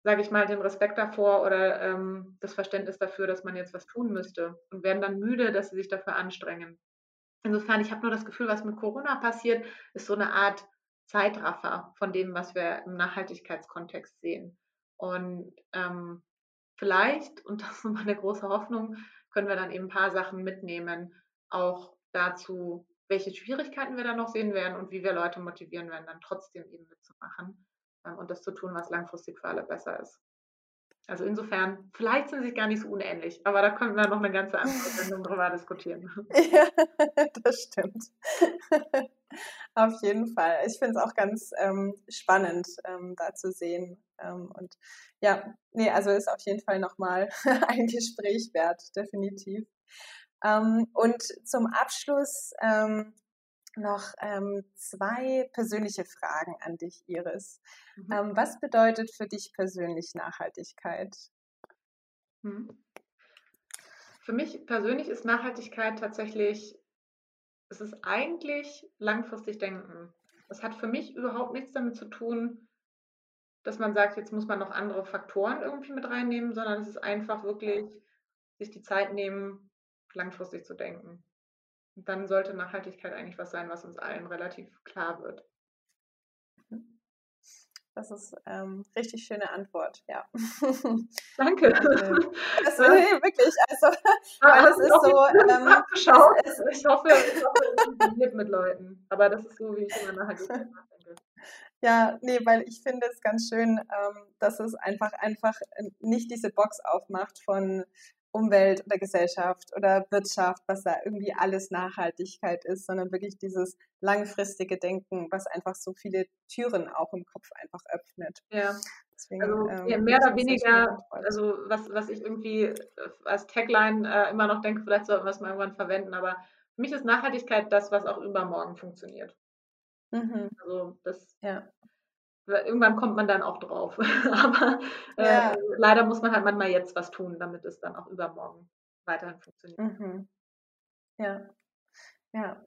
Speaker 1: sage ich mal, den Respekt davor oder ähm, das Verständnis dafür, dass man jetzt was tun müsste und werden dann müde, dass sie sich dafür anstrengen. Insofern, ich habe nur das Gefühl, was mit Corona passiert, ist so eine Art Zeitraffer von dem, was wir im Nachhaltigkeitskontext sehen. Und ähm, vielleicht, und das ist meine große Hoffnung, können wir dann eben ein paar Sachen mitnehmen, auch dazu, welche Schwierigkeiten wir da noch sehen werden und wie wir Leute motivieren werden, dann trotzdem eben mitzumachen ähm, und das zu tun, was langfristig für alle besser ist. Also insofern, vielleicht sind sie gar nicht so unähnlich, aber da können wir noch eine ganze andere Sendung drüber diskutieren.
Speaker 2: Ja, das stimmt. Auf jeden Fall. Ich finde es auch ganz ähm, spannend, ähm, da zu sehen. Ähm, und ja, nee, also ist auf jeden Fall nochmal ein Gespräch wert, definitiv. Ähm, und zum Abschluss ähm, noch ähm, zwei persönliche Fragen an dich, Iris. Mhm. Ähm, was bedeutet für dich persönlich Nachhaltigkeit?
Speaker 1: Mhm. Für mich persönlich ist Nachhaltigkeit tatsächlich, es ist eigentlich langfristig denken. Es hat für mich überhaupt nichts damit zu tun, dass man sagt, jetzt muss man noch andere Faktoren irgendwie mit reinnehmen, sondern es ist einfach wirklich sich die Zeit nehmen, langfristig zu denken dann sollte Nachhaltigkeit eigentlich was sein, was uns allen relativ klar wird.
Speaker 2: Das ist ähm, richtig schöne Antwort, ja.
Speaker 1: Danke.
Speaker 2: Das, nee, wirklich, also, weil das ist so.
Speaker 1: Ähm, es, es, ich hoffe, ich hoffe, es mit Leuten. Aber das ist so, wie ich immer Nachhaltigkeit nachdenke.
Speaker 2: Ja, nee, weil ich finde es ganz schön, ähm, dass es einfach einfach nicht diese Box aufmacht von Umwelt oder Gesellschaft oder Wirtschaft, was da irgendwie alles Nachhaltigkeit ist, sondern wirklich dieses langfristige Denken, was einfach so viele Türen auch im Kopf einfach öffnet.
Speaker 1: Ja. Deswegen, also ähm, mehr oder weniger, also was, was ich irgendwie äh, als Tagline äh, immer noch denke, vielleicht sollten wir es mal irgendwann verwenden, aber für mich ist Nachhaltigkeit das, was auch übermorgen funktioniert. Mhm. Also das ja irgendwann kommt man dann auch drauf. Aber äh, ja. leider muss man halt manchmal jetzt was tun, damit es dann auch übermorgen weiterhin funktioniert. Mhm.
Speaker 2: Ja. Ja.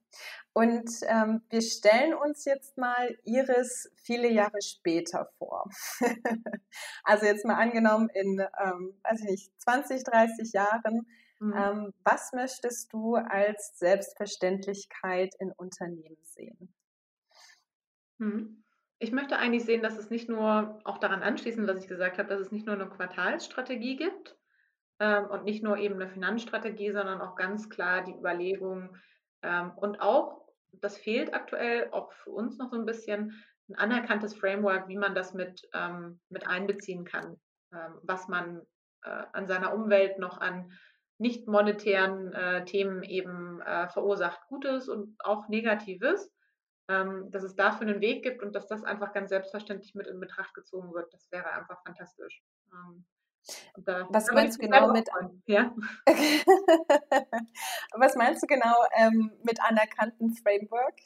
Speaker 2: Und ähm, wir stellen uns jetzt mal Iris viele Jahre später vor. also jetzt mal angenommen in, ähm, weiß ich nicht, 20, 30 Jahren. Mhm. Ähm, was möchtest du als Selbstverständlichkeit in Unternehmen sehen?
Speaker 1: Mhm. Ich möchte eigentlich sehen, dass es nicht nur, auch daran anschließend, was ich gesagt habe, dass es nicht nur eine Quartalsstrategie gibt ähm, und nicht nur eben eine Finanzstrategie, sondern auch ganz klar die Überlegung, ähm, und auch, das fehlt aktuell auch für uns noch so ein bisschen, ein anerkanntes Framework, wie man das mit, ähm, mit einbeziehen kann, ähm, was man äh, an seiner Umwelt noch an nicht monetären äh, Themen eben äh, verursacht, Gutes und auch Negatives, ähm, dass es dafür einen Weg gibt und dass das einfach ganz selbstverständlich mit in Betracht gezogen wird. Das wäre einfach fantastisch. Ähm,
Speaker 2: da, Was meinst du genau mit? Ja? Was meinst du genau ähm, mit anerkannten Framework?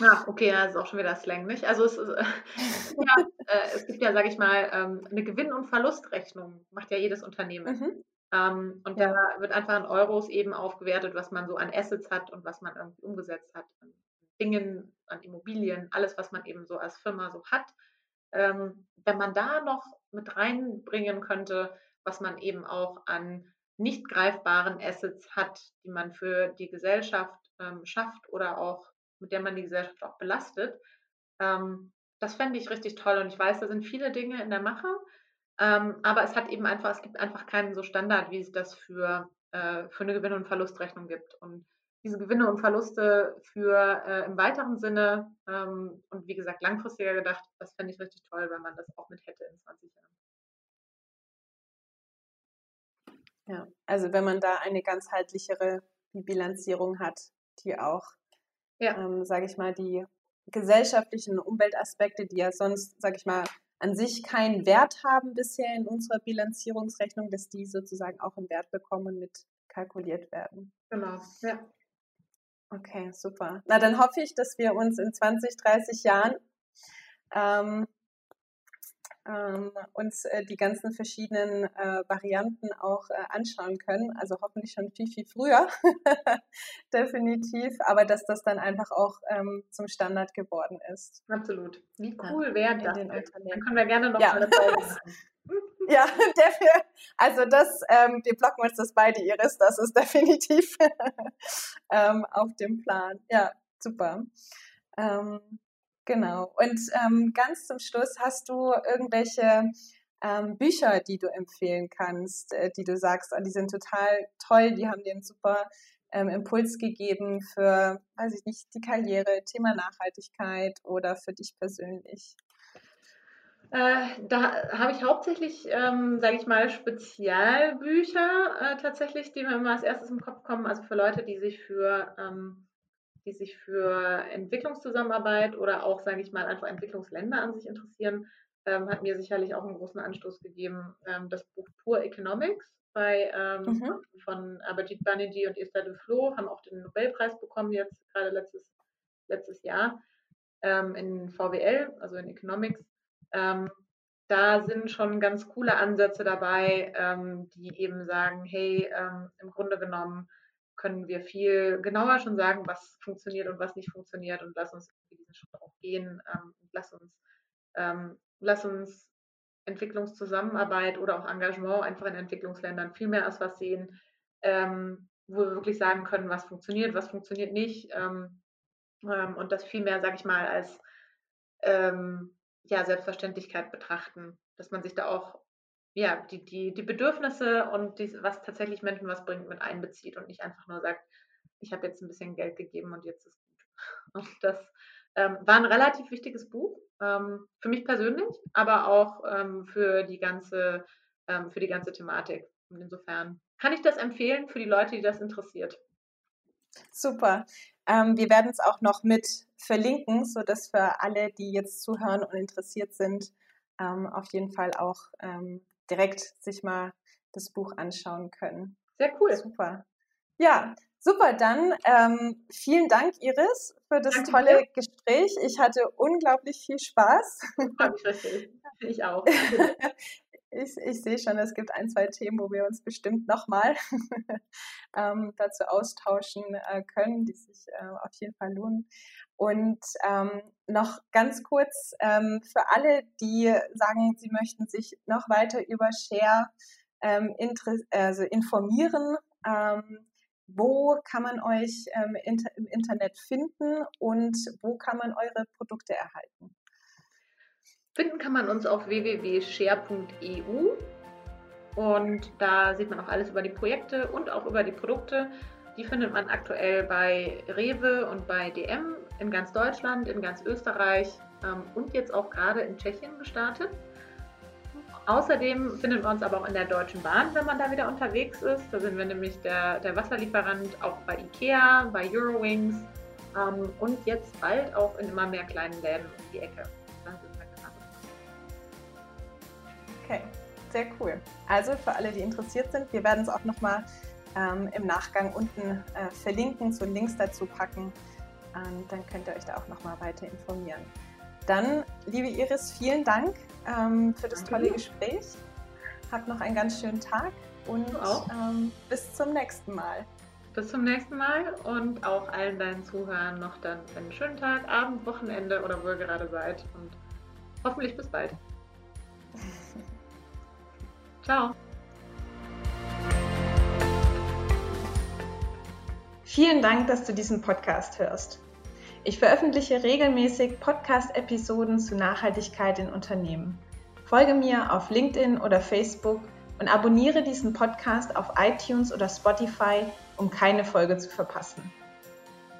Speaker 1: Ah, okay, ja, das ist auch schon wieder Slang, nicht? Also es, ist, ja, äh, es gibt ja, sage ich mal, ähm, eine Gewinn- und Verlustrechnung, macht ja jedes Unternehmen. Mhm. Ähm, und ja. da wird einfach in Euros eben aufgewertet, was man so an Assets hat und was man irgendwie umgesetzt hat, Dingen, an Immobilien, alles, was man eben so als Firma so hat. Ähm, wenn man da noch mit reinbringen könnte, was man eben auch an nicht greifbaren Assets hat, die man für die Gesellschaft ähm, schafft oder auch mit der man die Gesellschaft auch belastet. Ähm, das fände ich richtig toll und ich weiß, da sind viele Dinge in der Mache, ähm, aber es hat eben einfach, es gibt einfach keinen so Standard, wie es das für, äh, für eine Gewinn- und Verlustrechnung gibt. Und diese Gewinne und Verluste für äh, im weiteren Sinne ähm, und wie gesagt langfristiger gedacht, das fände ich richtig toll, wenn man das auch mit hätte in 20 Jahren.
Speaker 2: Ja, also wenn man da eine ganzheitlichere Bilanzierung hat, die auch, ja. ähm, sage ich mal, die gesellschaftlichen Umweltaspekte, die ja sonst, sage ich mal, an sich keinen Wert haben bisher in unserer Bilanzierungsrechnung, dass die sozusagen auch einen Wert bekommen und mit kalkuliert werden.
Speaker 1: Genau, ja.
Speaker 2: Okay, super. Na, dann hoffe ich, dass wir uns in 20, 30 Jahren ähm, ähm, uns äh, die ganzen verschiedenen äh, Varianten auch äh, anschauen können. Also hoffentlich schon viel, viel früher, definitiv. Aber dass das dann einfach auch ähm, zum Standard geworden ist.
Speaker 1: Absolut. Wie cool wäre das? Dann können wir gerne noch ja.
Speaker 2: eine Folge machen. Ja, also das, ähm, wir blocken uns das beide, Iris, das ist definitiv ähm, auf dem Plan. Ja, super. Ähm, genau. Und ähm, ganz zum Schluss hast du irgendwelche ähm, Bücher, die du empfehlen kannst, äh, die du sagst, oh, die sind total toll, die haben dir einen super ähm, Impuls gegeben für, weiß ich nicht, die Karriere, Thema Nachhaltigkeit oder für dich persönlich?
Speaker 1: Äh, da habe ich hauptsächlich, ähm, sage ich mal, Spezialbücher äh, tatsächlich, die mir immer als erstes im Kopf kommen. Also für Leute, die sich für, ähm, die sich für Entwicklungszusammenarbeit oder auch, sage ich mal, einfach Entwicklungsländer an sich interessieren, ähm, hat mir sicherlich auch einen großen Anstoß gegeben. Ähm, das Buch Pure Economics bei, ähm, mhm. von Abhijit Banerjee und Esther Duflo haben auch den Nobelpreis bekommen jetzt gerade letztes, letztes Jahr ähm, in VWL, also in Economics. Ähm, da sind schon ganz coole Ansätze dabei, ähm, die eben sagen, hey, ähm, im Grunde genommen können wir viel genauer schon sagen, was funktioniert und was nicht funktioniert und lass uns diesen Schritt auch gehen ähm, lass uns, ähm, lass uns Entwicklungszusammenarbeit oder auch Engagement einfach in Entwicklungsländern viel mehr als was sehen, ähm, wo wir wirklich sagen können, was funktioniert, was funktioniert nicht ähm, und das viel mehr, sage ich mal, als ja, Selbstverständlichkeit betrachten, dass man sich da auch ja, die, die, die Bedürfnisse und die, was tatsächlich Menschen was bringt, mit einbezieht und nicht einfach nur sagt, ich habe jetzt ein bisschen Geld gegeben und jetzt ist gut. Und das ähm, war ein relativ wichtiges Buch, ähm, für mich persönlich, aber auch ähm, für, die ganze, ähm, für die ganze Thematik. Und insofern kann ich das empfehlen für die Leute, die das interessiert.
Speaker 2: Super. Ähm, wir werden es auch noch mit verlinken, sodass für alle, die jetzt zuhören und interessiert sind, ähm, auf jeden Fall auch ähm, direkt sich mal das Buch anschauen können.
Speaker 1: Sehr cool.
Speaker 2: Super. Ja, super. Dann ähm, vielen Dank, Iris, für das Danke tolle dir. Gespräch. Ich hatte unglaublich viel Spaß.
Speaker 1: Ich auch.
Speaker 2: ich, ich sehe schon, es gibt ein, zwei Themen, wo wir uns bestimmt nochmal ähm, dazu austauschen äh, können, die sich äh, auf jeden Fall lohnen. Und ähm, noch ganz kurz ähm, für alle, die sagen, sie möchten sich noch weiter über Share ähm, also informieren. Ähm, wo kann man euch ähm, inter im Internet finden und wo kann man eure Produkte erhalten?
Speaker 1: Finden kann man uns auf www.share.eu und da sieht man auch alles über die Projekte und auch über die Produkte. Die findet man aktuell bei Rewe und bei DM in ganz Deutschland, in ganz Österreich ähm, und jetzt auch gerade in Tschechien gestartet. Außerdem findet man uns aber auch in der Deutschen Bahn, wenn man da wieder unterwegs ist. Da sind wir nämlich der, der Wasserlieferant auch bei IKEA, bei Eurowings ähm, und jetzt bald auch in immer mehr kleinen Läden um die Ecke.
Speaker 2: Okay, sehr cool. Also für alle, die interessiert sind, wir werden es auch nochmal ähm, im Nachgang unten äh, verlinken, so Links dazu packen. Ähm, dann könnt ihr euch da auch nochmal weiter informieren. Dann, liebe Iris, vielen Dank ähm, für das tolle Gespräch. Habt noch einen ganz schönen Tag und ähm, bis zum nächsten Mal.
Speaker 1: Bis zum nächsten Mal und auch allen deinen Zuhörern noch dann einen schönen Tag, Abend, Wochenende oder wo ihr gerade seid und hoffentlich bis bald. Ciao.
Speaker 2: Vielen Dank, dass du diesen Podcast hörst. Ich veröffentliche regelmäßig Podcast-Episoden zu Nachhaltigkeit in Unternehmen. Folge mir auf LinkedIn oder Facebook und abonniere diesen Podcast auf iTunes oder Spotify, um keine Folge zu verpassen.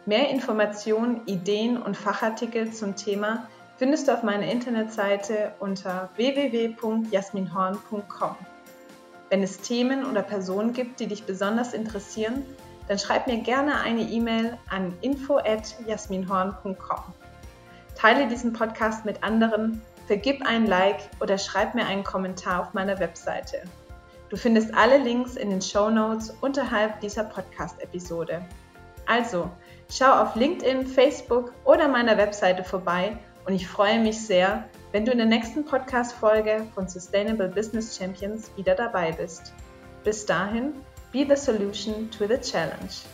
Speaker 2: Mehr Informationen, Ideen und Fachartikel zum Thema findest du auf meiner Internetseite unter www.jasminhorn.com. Wenn es Themen oder Personen gibt, die dich besonders interessieren, dann schreib mir gerne eine E-Mail an info@jasminhorn.com. Teile diesen Podcast mit anderen, vergib ein Like oder schreib mir einen Kommentar auf meiner Webseite. Du findest alle Links in den Show Notes unterhalb dieser Podcast-Episode. Also, schau auf LinkedIn, Facebook oder meiner Webseite vorbei und ich freue mich sehr, wenn du in der nächsten Podcast-Folge von Sustainable Business Champions wieder dabei bist. Bis dahin, Be the solution to the challenge.